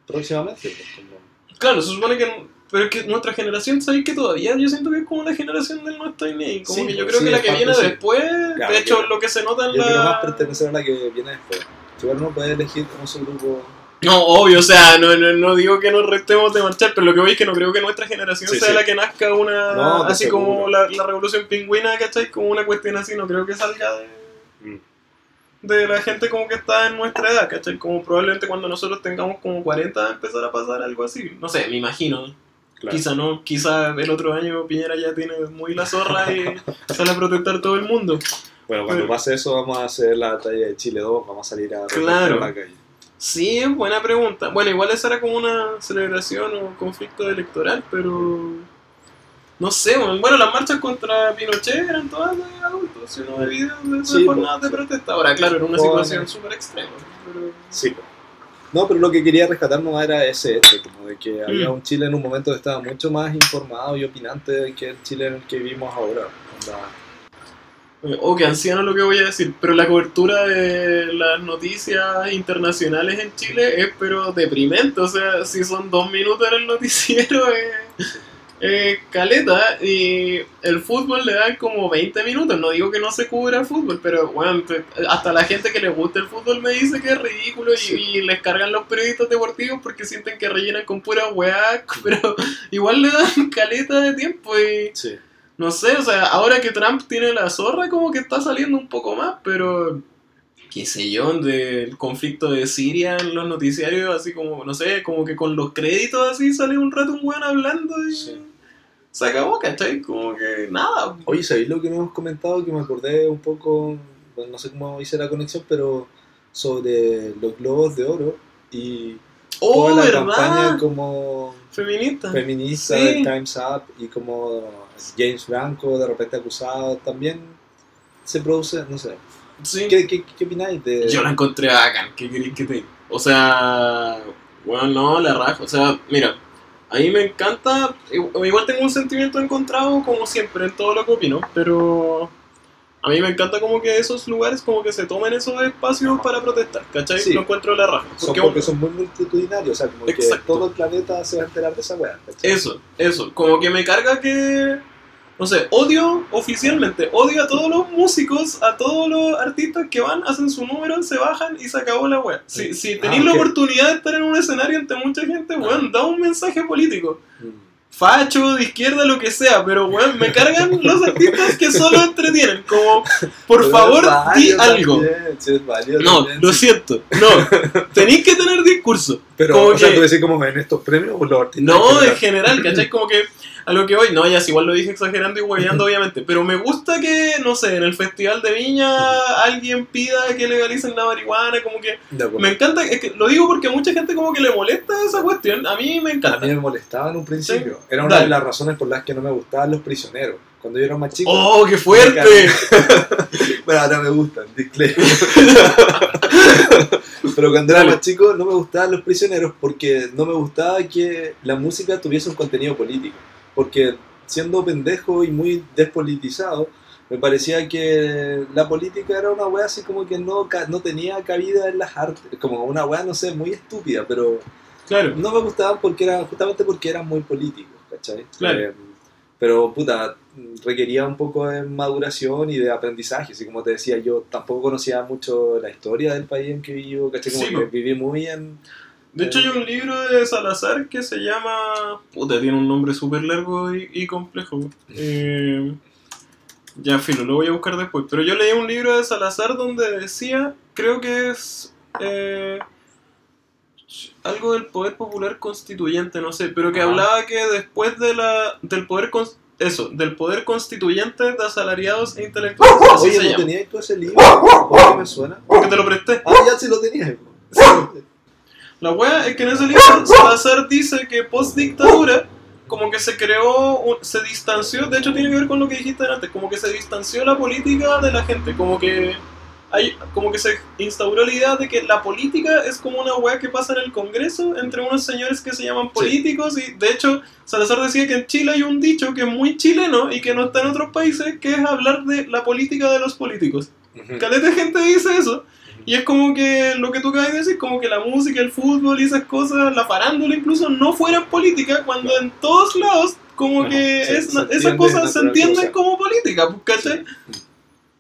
S2: próximamente. pues, como-
S1: Claro, se supone que. Pero es que nuestra generación, ¿sabéis que todavía yo siento que es como la generación del no estoy ni? Como
S2: Sí,
S1: que yo
S2: pues,
S1: creo
S2: sí,
S1: que la que viene después,
S2: Claro,
S1: de hecho,
S2: yo-
S1: lo que se nota en
S2: Yo quiero más
S1: la.
S2: pertenecer a la que viene después. Si uno no puede elegir como su grupo.
S1: No, obvio, o sea, no, no, no digo que nos restemos de marchar, pero lo que voy es que no creo que nuestra generación
S2: Sí,
S1: sea
S2: sí.
S1: la que nazca una.
S2: No,
S1: así
S2: seguro.
S1: como la, la revolución pingüina, ¿cachai? Como una cuestión así, no creo que salga de.
S2: Mm.
S1: De la gente como que está en nuestra edad, ¿cachai? Como probablemente cuando nosotros tengamos como 40 va a empezar a pasar algo así. No sé, me imagino. Quizá no, quizá el otro año Piñera ya tiene muy la zorra y sale a protestar todo el mundo.
S2: Bueno, cuando
S1: Pero-
S2: pase eso, vamos a hacer la batalla de Chile 2, vamos a salir a
S1: Claro.
S2: a la calle.
S1: Sí, buena pregunta. Bueno, igual esa era como una celebración o conflicto electoral, pero no sé, bueno, las marchas contra Pinochet eran todas de adultos, si uno ve videos de
S2: Sí,
S1: jornadas de protesta. Ahora, claro, era una situación súper extrema, pero...
S2: Sí. No, pero lo que quería rescatar no era ese hecho, como de que había
S1: Mm.
S2: un Chile en un momento que estaba mucho más informado y opinante que el Chile en el que vivimos ahora. Onda,
S1: Oh, qué anciano lo que voy a decir, pero la cobertura de las noticias internacionales en Chile es pero deprimente, o sea, si son dos minutos en el noticiero es, es caleta y el fútbol le dan como 20 minutos, no digo que no se cubra fútbol, pero bueno, hasta la gente que le gusta el fútbol me dice que es ridículo y, les cargan los periodistas deportivos porque sienten que rellenan con pura weá, pero igual le dan caleta de tiempo y...
S2: sí.
S1: No sé, o sea, ahora que Trump tiene la zorra, como que está saliendo un poco más, pero. qué sé yo, del conflicto de Siria en los noticiarios, así como, no sé, como que con los créditos así sale un rato un weón hablando y.
S2: Sí.
S1: Se acabó, ¿cachai? Como que nada.
S2: Oye, ¿sabéis lo que no hemos comentado? Que me acordé un poco, bueno, no sé cómo hice la conexión, pero sobre los globos de oro y
S1: ¡Oh,
S2: toda la
S1: verdad!
S2: campaña como
S1: Feminista.
S2: feminista
S1: Sí.
S2: del Time's Up y como James Franco de repente acusado, también se produce, no sé.
S1: Sí.
S2: ¿Qué, qué, qué opináis de...?
S1: Yo la encontré bacán, ¿qué queréis que te? O sea, bueno, no, la raja. O sea, mira, a mí me encanta. Igual tengo un sentimiento encontrado, como siempre, en todo lo que opino, pero a mí me encanta como que esos lugares, como que se tomen esos espacios para protestar, ¿cachai?
S2: Sí.
S1: Lo encuentro la raja.
S2: Son
S1: Porque,
S2: porque son muy multitudinarios, o sea, como
S1: Exacto.
S2: que todo el planeta se va a enterar de esa weá. ¿cachai?
S1: Eso, eso. Como que me carga que. No sé, odio oficialmente, odio a todos los músicos, a todos los artistas que van, hacen su número, se bajan y se acabó la web. Si,
S2: Sí.
S1: si
S2: Ah,
S1: tenéis la oportunidad de estar en un escenario ante mucha gente,
S2: Ah.
S1: weón, da un mensaje político.
S2: Mm.
S1: Facho, de izquierda, lo que sea, pero weón, me cargan los artistas que solo entretienen. Como, por
S2: Pero
S1: favor, di algo.
S2: también,
S1: No,
S2: también,
S1: lo
S2: sí.
S1: siento. No, tenéis que tener discurso.
S2: Pero,
S1: como
S2: o sea,
S1: que-
S2: tú decís como en estos premios o los artistas.
S1: No,
S2: en
S1: general, ¿cachai? Como que a lo que voy, no, ya si igual lo dije exagerando y hueveando, obviamente, pero me gusta que, no sé, en el Festival de Viña alguien pida que legalicen la marihuana, como que me encanta, es que lo digo porque a mucha gente como que le molesta esa cuestión, a mí me
S2: A
S1: encanta.
S2: mí me molestaba en un principio.
S1: Sí.
S2: Era una
S1: Dale.
S2: de las razones por las que no me gustaban los prisioneros. Cuando yo era más chico.
S1: ¡Oh, qué fuerte!
S2: Bueno, ahora me gustan, disclaimer. Pero cuando era más chico no me gustaban los prisioneros porque no me gustaba que la música tuviese un contenido político. Porque siendo pendejo y muy despolitizado, me parecía que la política era una wea así como que no, no tenía cabida en las artes. Como una wea, no sé, muy estúpida, pero
S1: Claro,
S2: no me gustaban porque era, justamente porque eran muy políticos, ¿cachai?
S1: Claro.
S2: Eh, pero, puta, requería un poco de maduración y de aprendizaje. Así como te decía, yo tampoco conocía mucho la historia del país en que vivo, ¿cachai? Como
S1: Sí,
S2: que viví muy en...
S1: de hecho hay un libro de Salazar que se llama... Puta, tiene un nombre súper largo y, y complejo. Eh, ya, filo, lo voy a buscar después. Pero yo leí un libro de Salazar donde decía, creo que es... eh, algo del poder popular constituyente, no sé, pero que hablaba que después de la del poder eso, del poder constituyente de asalariados e intelectuales, así
S2: Oye,
S1: se
S2: ¿no
S1: llama.
S2: tenías tú ese libro? ¿Por qué me suena?
S1: Porque te lo presté.
S2: Ah, ya sí lo tenías.
S1: Sí. La wea es que en ese libro Salazar dice que post dictadura como que se creó, un- se distanció, de hecho tiene que ver con lo que dijiste antes, como que se distanció la política de la gente, como que hay, como que se instauró la idea de que la política es como una wea que pasa en el Congreso entre unos señores que se llaman políticos y de hecho Salazar decía que en Chile hay un dicho que es muy chileno y que no está en otros países, que es hablar de la política de los políticos.
S2: Ujú.
S1: Caleta de gente dice eso. Y es como que lo que tú acabas de decir, como que la música, el fútbol y esas cosas, la farándula incluso, no fueran política, cuando en todos lados, como
S2: Bueno,
S1: que
S2: se-
S1: es-
S2: se
S1: esas cosas se entienden como política, pues, ¿cachai?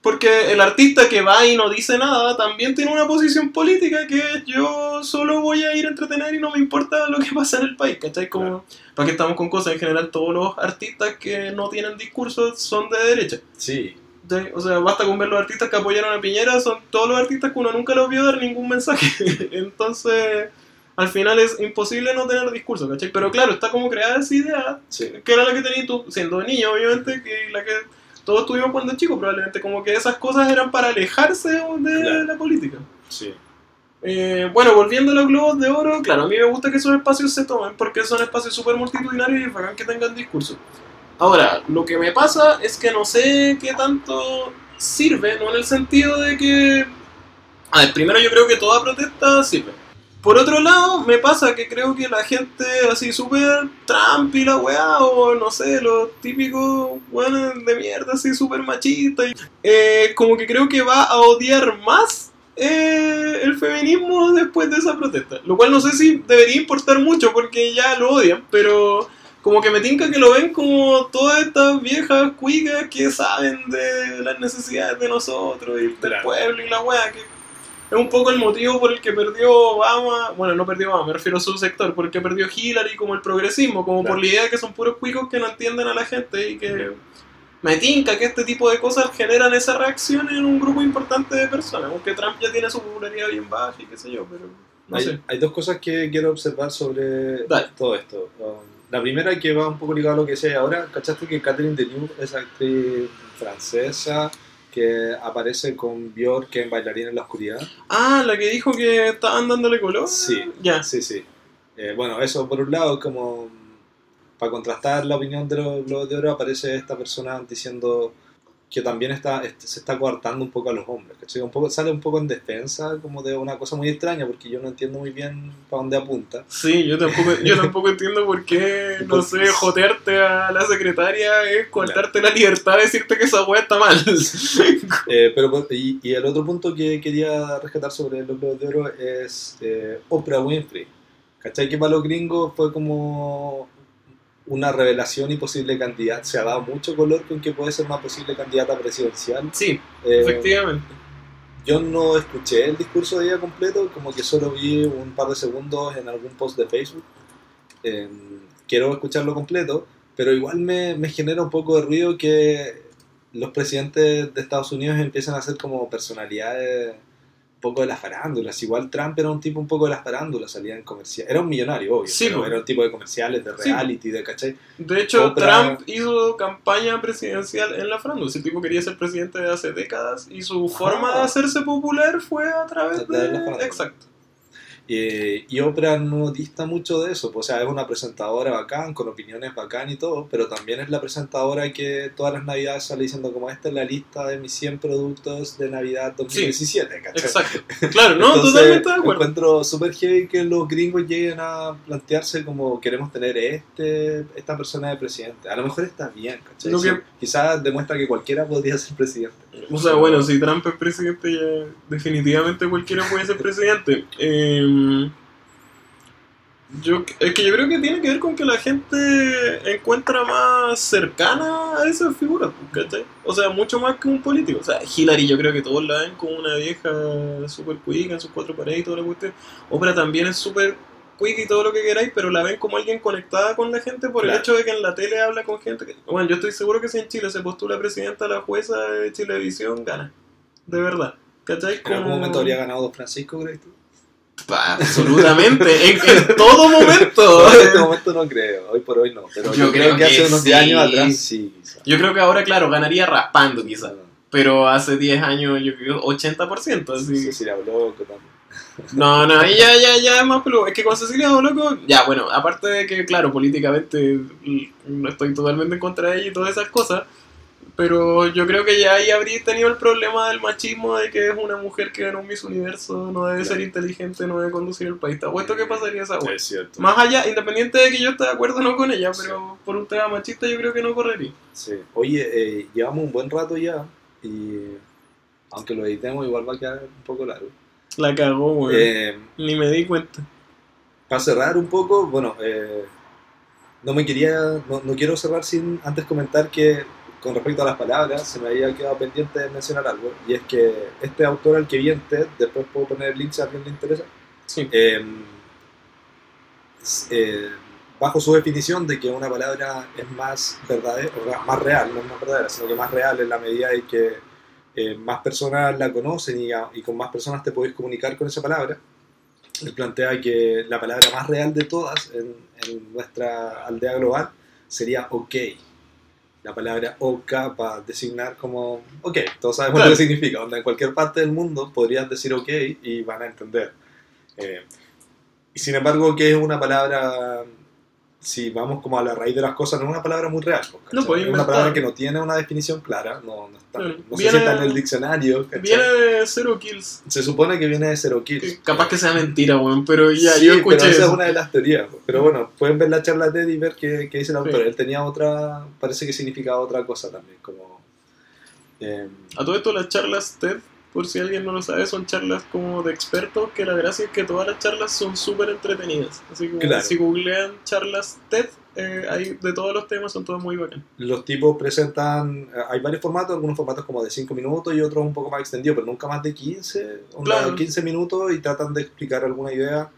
S1: Porque el artista que va y no dice nada también tiene una posición política que yo solo voy a ir a entretener y no me importa lo que pasa en el país, ¿cachai? Como, para que estamos con cosas, en general todos los artistas que no tienen discursos son de derecha.
S2: Sí.
S1: O sea, basta con ver los artistas que apoyaron a Piñera, son todos los artistas que uno nunca los vio dar ningún mensaje. Entonces, al final es imposible no tener discurso, ¿cachai? Pero claro, está como creada esa idea,
S2: Sí.
S1: que era la que tenías tú, siendo niño, obviamente, que la que todos tuvimos cuando chicos, probablemente, como que esas cosas eran para alejarse de
S2: Claro.
S1: la política.
S2: Sí.
S1: Eh, bueno, volviendo a los globos de oro, claro, a mí me gusta que esos espacios se tomen porque son espacios súper multitudinarios y es bacán que tengan discurso. Ahora, lo que me pasa es que no sé qué tanto sirve, no en el sentido de que... A ver, primero yo creo que toda protesta sirve. Por otro lado, me pasa que creo que la gente así súper Trump y la weá, o no sé, los típicos weones de mierda así súper machistas, y- eh, como que creo que va a odiar más eh, el feminismo después de esa protesta. Lo cual no sé si debería importar mucho porque ya lo odian, pero como que me tinca que lo ven como todas estas viejas cuicas que saben de las necesidades de nosotros y del
S2: Claro.
S1: pueblo y la weá, que es un poco el motivo por el que perdió Obama, bueno, no perdió Obama, me refiero a su sector, por el que perdió Hillary como el progresismo, como
S2: Claro.
S1: por la idea de que son puros cuicos que no entienden a la gente y que me tinca que este tipo de cosas generan esa reacción en un grupo importante de personas, aunque Trump ya tiene su popularidad bien baja y qué sé yo, pero no
S2: hay,
S1: sé.
S2: hay dos cosas que quiero observar sobre
S1: Dale.
S2: todo esto. Um, la primera que va un poco ligado a lo que decía ahora, ¿cachaste que Catherine Deneuve es actriz francesa que aparece con Björk en Bailarina en la Oscuridad?
S1: Ah, la que dijo que estaban dándole color.
S2: Sí.
S1: Ya.
S2: Sí, sí. Eh, bueno, eso por un lado, como para contrastar la opinión de los Globos de Oro, aparece esta persona diciendo que también está, est- se está coartando un poco a los hombres. ¿cachai? Un poco, sale un poco en defensa como de una cosa muy extraña, porque yo no entiendo muy bien para dónde apunta.
S1: Sí, yo tampoco, yo tampoco entiendo por qué, no sé, jotearte a la secretaria es contarte la libertad de decirte que esa weá está mal.
S2: Eh, pero, por- y, y el otro punto que quería rescatar sobre los Globos de Oro es eh, Oprah Winfrey. ¿Cachai? Que para los gringos fue como una revelación y posible candidata. Se ha dado mucho color con que puede ser una posible candidata presidencial.
S1: Sí,
S2: Eh,
S1: efectivamente.
S2: yo no escuché el discurso de ella completo, como que solo vi un par de segundos en algún post de Facebook. eh, quiero escucharlo completo, pero igual me, me genera un poco de ruido que los presidentes de Estados Unidos empiezan a ser como personalidades poco de las farándulas. Igual Trump era un tipo un poco de las farándulas, salía en comercial. Era un millonario, obvio,
S1: Sí,
S2: pero era un tipo de comerciales, de
S1: Sí,
S2: reality, de ¿cachai?
S1: De hecho, Trump hizo campaña presidencial en la farándula. Ese tipo quería ser presidente de hace décadas y su forma de hacerse popular fue a través
S2: de la farándula.
S1: Exacto.
S2: Eh, y Oprah no dista mucho de eso, pues, o sea, es una presentadora bacán, con opiniones bacán y todo, pero también es la presentadora que todas las navidades sale diciendo como esta es la lista de mis 100 productos de Navidad 2017, ¿cachai?
S1: Exacto. Claro, no,
S2: Entonces,
S1: totalmente de acuerdo.
S2: Encuentro súper heavy que los gringos lleguen a plantearse como queremos tener este, esta persona de presidente. A lo mejor está bien, ¿cachai? Sí, Quizás demuestra que cualquiera podría ser presidente.
S1: O sea, bueno, si Trump es presidente, ya definitivamente cualquiera puede ser presidente. Eh, yo, es que yo creo que tiene que ver con que la gente encuentra más cercana a esas figuras, ¿cachai? O sea, mucho más que un político. O sea, Hillary yo creo que todos la ven como una vieja súper quick en sus cuatro paredes y toda la cuestión. Oprah también es súper quick y todo lo que queráis, pero la ven como alguien conectada con la gente por el
S2: Claro.
S1: hecho de que en la tele habla con gente. que- Bueno, yo estoy seguro que si en Chile se postula presidenta la jueza de Chilevisión, gana. De verdad. ¿Cachai?
S2: En algún
S1: Como-
S2: momento habría ganado Don Francisco, ¿crees tú?
S1: Absolutamente, en, en todo momento.
S2: en este momento no creo, hoy por hoy no, pero
S1: Yo
S2: yo,
S1: creo
S2: creo que
S1: que
S2: hace unos
S1: sí.
S2: 10 años atrás sí. quizá.
S1: Yo creo que ahora, claro, ganaría raspando quizás. Pero hace 10 años, yo creo 80%. Así.
S2: Cecilia Bloco también.
S1: No, no, ahí ya, ya, ya es más peludo. Es que con Cecilia Loco, ya, bueno, aparte de que, claro, políticamente no estoy totalmente en contra de ella y todas esas cosas, pero yo creo que ya ahí habría tenido el problema del machismo de que es una mujer que ganó un Miss Universo, no debe ser inteligente, no debe conducir el país. ¿Te apuesto que pasaría esa?
S2: Es cierto.
S1: Más allá, independiente de que yo esté de acuerdo o no con ella, pero por un tema machista yo creo que no correría.
S2: Sí. Oye, eh, llevamos un buen rato ya y aunque lo editemos igual va a quedar un poco largo.
S1: La cagó, weón.
S2: Eh,
S1: Ni me di cuenta.
S2: para cerrar un poco, bueno, eh, no me quería, no, no quiero cerrar sin antes comentar que con respecto a las palabras se me había quedado pendiente de mencionar algo y es que este autor al que vi en TED, después puedo poner el link si a alguien le interesa,
S1: Sí.
S2: eh, eh, bajo su definición de que una palabra es más verdadera, más real, no es más verdadera, sino que más real en la medida en que eh, más personas la conocen y, a- y con más personas te podéis comunicar con esa palabra. Él plantea que la palabra más real de todas en, en nuestra aldea global sería ok. La palabra OK para designar como ok, todos sabemos
S1: Claro.
S2: lo que significa. Onda, en cualquier parte del mundo podrías decir ok y van a entender. Eh, y sin embargo, que es una palabra, si vamos como a la raíz de las cosas, no es una palabra muy real.
S1: No, pues,
S2: es una palabra que no tiene una definición clara, no, no, está,
S1: Claro.
S2: no sé
S1: Viene-
S2: si está en el diccionario. ¿cachai?
S1: Viene de Zero Kills.
S2: Se supone que viene de Zero Kills.
S1: Que Capaz que sea mentira, weón, pero ya,
S2: Sí,
S1: yo escuché
S2: pero esa
S1: eso.
S2: es una de las teorías. Pero bueno, pueden ver la charla TED y ver qué, qué dice el autor.
S1: Sí.
S2: Él tenía otra, parece que significaba otra cosa también, como... eh,
S1: A todo esto las charlas TED, por si alguien no lo sabe, son charlas como de expertos, que la gracia es que todas las charlas son súper entretenidas. Así que
S2: Claro.
S1: si googlean charlas TED, eh, hay de todos los temas, son todos muy bacanas.
S2: los tipos presentan, eh, hay varios formatos, algunos formatos como de 5 minutos y otros un poco más extendidos, pero nunca más de 15, onda,
S1: Claro.
S2: 15 minutos y tratan de explicar alguna idea,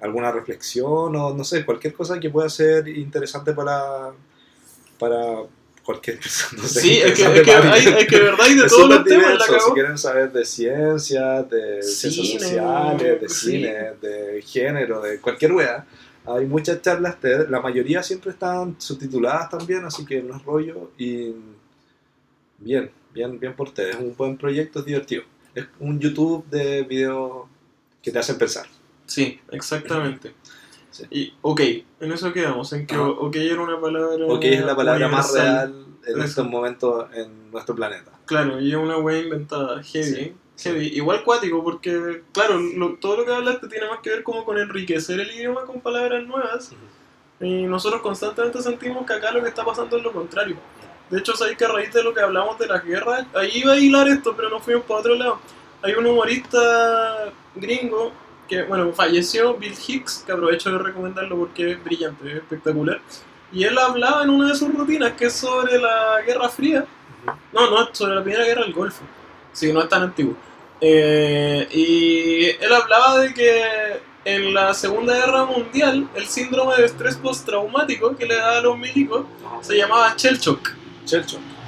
S2: alguna reflexión o no sé, cualquier cosa que pueda ser interesante para, para cualquier persona.
S1: Sí, es que, es que, hay, es que verdad hay de todos los temas, la
S2: si quieren saber de ciencia, de ciencias
S1: Cine,
S2: sociales, de
S1: sí.
S2: cine, de género, de cualquier wea. Hay muchas charlas TED, la mayoría siempre están subtituladas también, así que no es rollo. Y bien, bien, bien por TED. Es un buen proyecto, es divertido. Es un YouTube de videos que te hacen pensar.
S1: Sí, exactamente.
S2: Sí.
S1: Y, ok, en eso quedamos, en que
S2: Ajá.
S1: ok era una palabra.
S2: Porque es la palabra más real en
S1: Eso.
S2: estos momentos en nuestro planeta.
S1: Claro, y es una wea inventada, heavy,
S2: Sí,
S1: heavy. Igual cuático, porque, claro, lo- todo lo que hablaste tiene más que ver como con enriquecer el idioma con palabras nuevas. Y nosotros constantemente sentimos que acá lo que está pasando es lo contrario. De hecho, sabéis que a raíz de lo que hablamos de las guerras, ahí iba a hilar esto, pero nos fuimos para otro lado. Hay un humorista gringo que, bueno, falleció, Bill Hicks, que aprovecho de recomendarlo porque es brillante, es espectacular. Y él hablaba en una de sus rutinas que es sobre la Guerra Fría. No, no, sobre la Primera Guerra del Golfo. Sí, no es tan antiguo. Eh, y él hablaba de que en la Segunda Guerra Mundial el síndrome de estrés postraumático que le daba a los milicos se llamaba shell shock.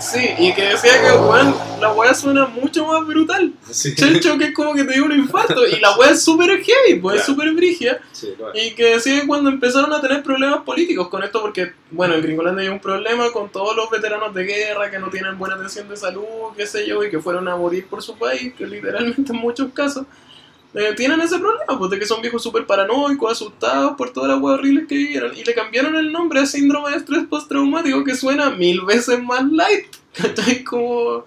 S1: Sí, y que decía que, weón, la weá suena mucho más brutal.
S2: Sí.
S1: Shell shock es como que te dio un infarto y la weá es súper heavy, pues es súper brígida.
S2: Sí, claro.
S1: Y que decía que cuando empezaron a tener problemas políticos con esto, porque, bueno, en Gringolandia hay un problema con todos los veteranos de guerra que no tienen buena atención de salud, qué sé yo, y que fueron a morir por su país, que literalmente en muchos casos eh, tienen ese problema, pues de que son viejos súper paranoicos, asustados por todas las horribles que vivieron. Y le cambiaron el nombre a síndrome de estrés postraumático, que suena mil veces más light. ¿Cachai? Como.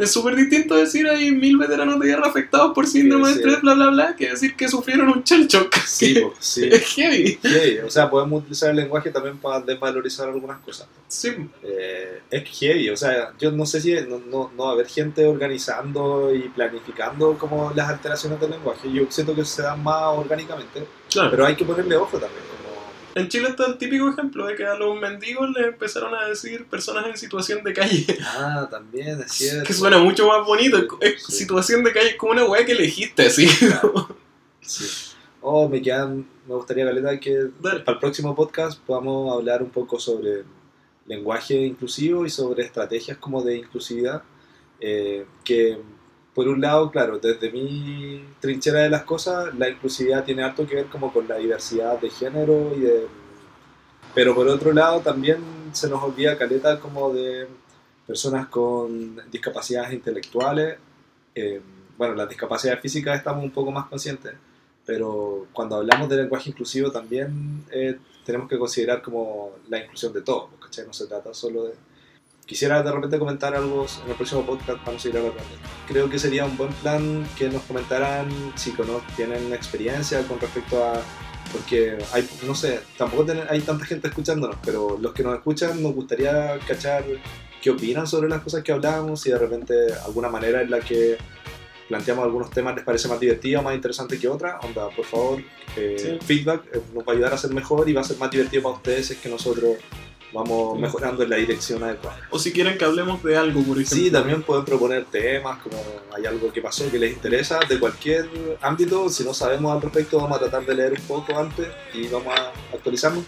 S1: Es súper distinto decir hay mil veteranos de guerra afectados por síndrome de
S2: sí.
S1: estrés, bla bla bla, que decir que sufrieron un shell shock.
S2: Sí, po, sí.
S1: Es heavy.
S2: Sí, O sea, podemos utilizar el lenguaje también para desvalorizar algunas cosas.
S1: Sí,
S2: Eh, es heavy, o sea, yo no sé si no, no, no va a haber gente organizando y planificando como las alteraciones del lenguaje. Yo siento que se dan más orgánicamente,
S1: claro.
S2: pero hay que ponerle ojo también.
S1: En Chile está el típico ejemplo de que a los mendigos les empezaron a decir personas en situación de calle.
S2: ah, también es cierto.
S1: Que suena mucho más bonito. Es
S2: Sí.
S1: situación de calle es como una weá que elegiste, así.
S2: Sí. Oh, me quedan, me gustaría, Caleta, que
S1: Dale.
S2: para el próximo podcast podamos hablar un poco sobre lenguaje inclusivo y sobre estrategias como de inclusividad. eh, que, por un lado, claro, desde mi trinchera de las cosas, la inclusividad tiene harto que ver como con la diversidad de género y de... Pero por otro lado, también se nos olvida Caleta como de personas con discapacidades intelectuales. eh, bueno, las discapacidades físicas estamos un poco más conscientes, pero cuando hablamos de lenguaje inclusivo también eh, tenemos que considerar como la inclusión de todos, ¿cachai? No se trata solo de... Quisiera de repente comentar algo en el próximo podcast para no seguir hablando. Creo que sería un buen plan que nos comentaran si cono- tienen experiencia con respecto a... Porque hay, no sé, tampoco ten- hay tanta gente escuchándonos, pero los que nos escuchan nos gustaría cachar qué opinan sobre las cosas que hablamos, si de repente alguna manera en la que planteamos algunos temas les parece más divertida, más interesante que otra, onda, por favor, eh,
S1: Sí.
S2: feedback eh, nos va a ayudar a ser mejor y va a ser más divertido para ustedes es que nosotros vamos mejorando en la dirección adecuada.
S1: O si quieren que hablemos de algo, por ejemplo.
S2: Sí, también pueden proponer temas, como hay algo que pasó que les interesa de cualquier ámbito. Si no sabemos al respecto, vamos a tratar de leer un poco antes y vamos a actualizarnos.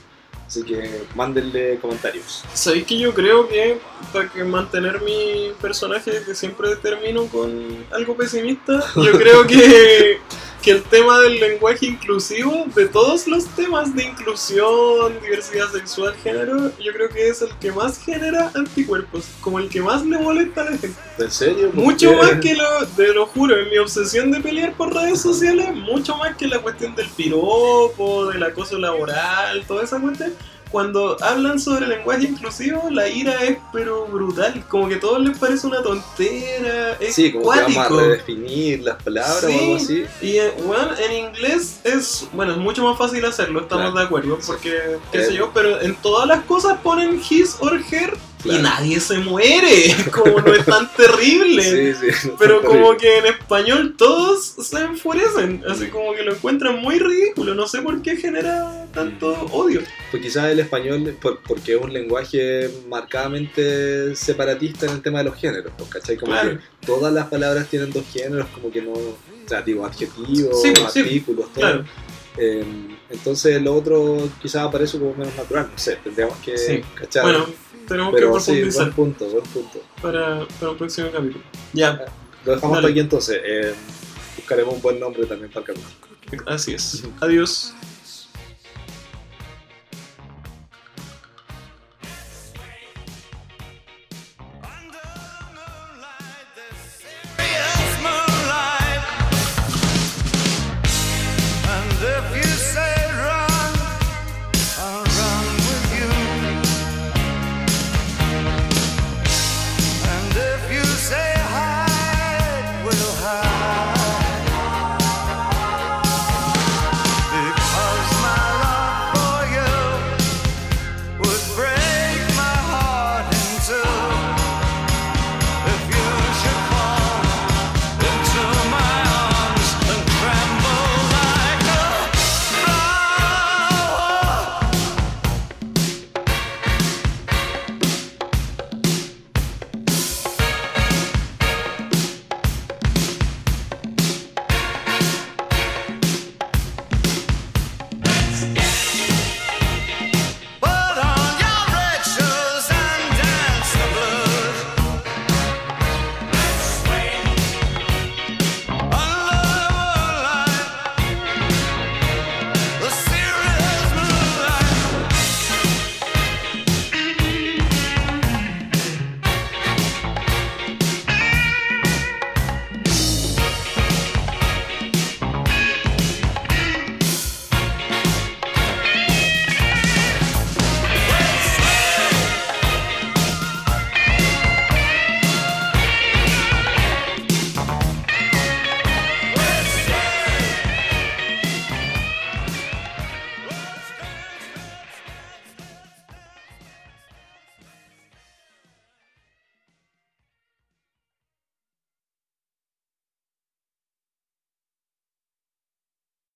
S2: Así que mándenle comentarios.
S1: ¿Sabéis que yo creo que para que mantener mi personaje, que siempre termino con algo pesimista, yo creo que, que el tema del lenguaje inclusivo, de todos los temas de inclusión, diversidad sexual, género, yo creo que es el que más genera anticuerpos, como el que más le molesta a la gente.
S2: ¿En serio? ¿Por
S1: Mucho
S2: qué?
S1: más que lo, te lo juro, en mi obsesión de pelear por redes sociales, mucho más que la cuestión del piropo, del acoso laboral, toda esa cuestión. Cuando hablan sobre lenguaje inclusivo, la ira es pero brutal, como que a todos les parece una tontera, es
S2: Sí, como que vamos
S1: cuático.
S2: a redefinir las palabras o
S1: Sí.
S2: algo así.
S1: Y eh, bueno, en inglés es, bueno, es mucho más fácil hacerlo, estamos
S2: Claro.
S1: de acuerdo, porque, qué
S2: Eh.
S1: sé yo, pero en todas las cosas ponen his or her
S2: Claro.
S1: y nadie se muere, como no es tan terrible.
S2: Sí, sí.
S1: Pero
S2: Terrible.
S1: como que en español todos se enfurecen, así como que lo encuentran muy ridículo, no sé por qué genera tanto odio.
S2: Pues quizás el español, por- porque es un lenguaje marcadamente separatista en el tema de los géneros, pues, ¿cachai? Como
S1: Claro.
S2: que todas las palabras tienen dos géneros, como que no, o sea, digo, adjetivos,
S1: pues, sí,
S2: artículos, todo.
S1: Claro,
S2: Eh, entonces lo otro quizás aparece como menos natural, no sé, tendríamos que
S1: Sí.
S2: cachar.
S1: bueno, tenemos que
S2: pero sí,
S1: profundizar
S2: buen punto, buen punto.
S1: para, para un próximo capítulo. Ya,
S2: Lo dejamos hasta aquí entonces. Eh, buscaremos un buen nombre también para el capítulo.
S1: así es. Adiós.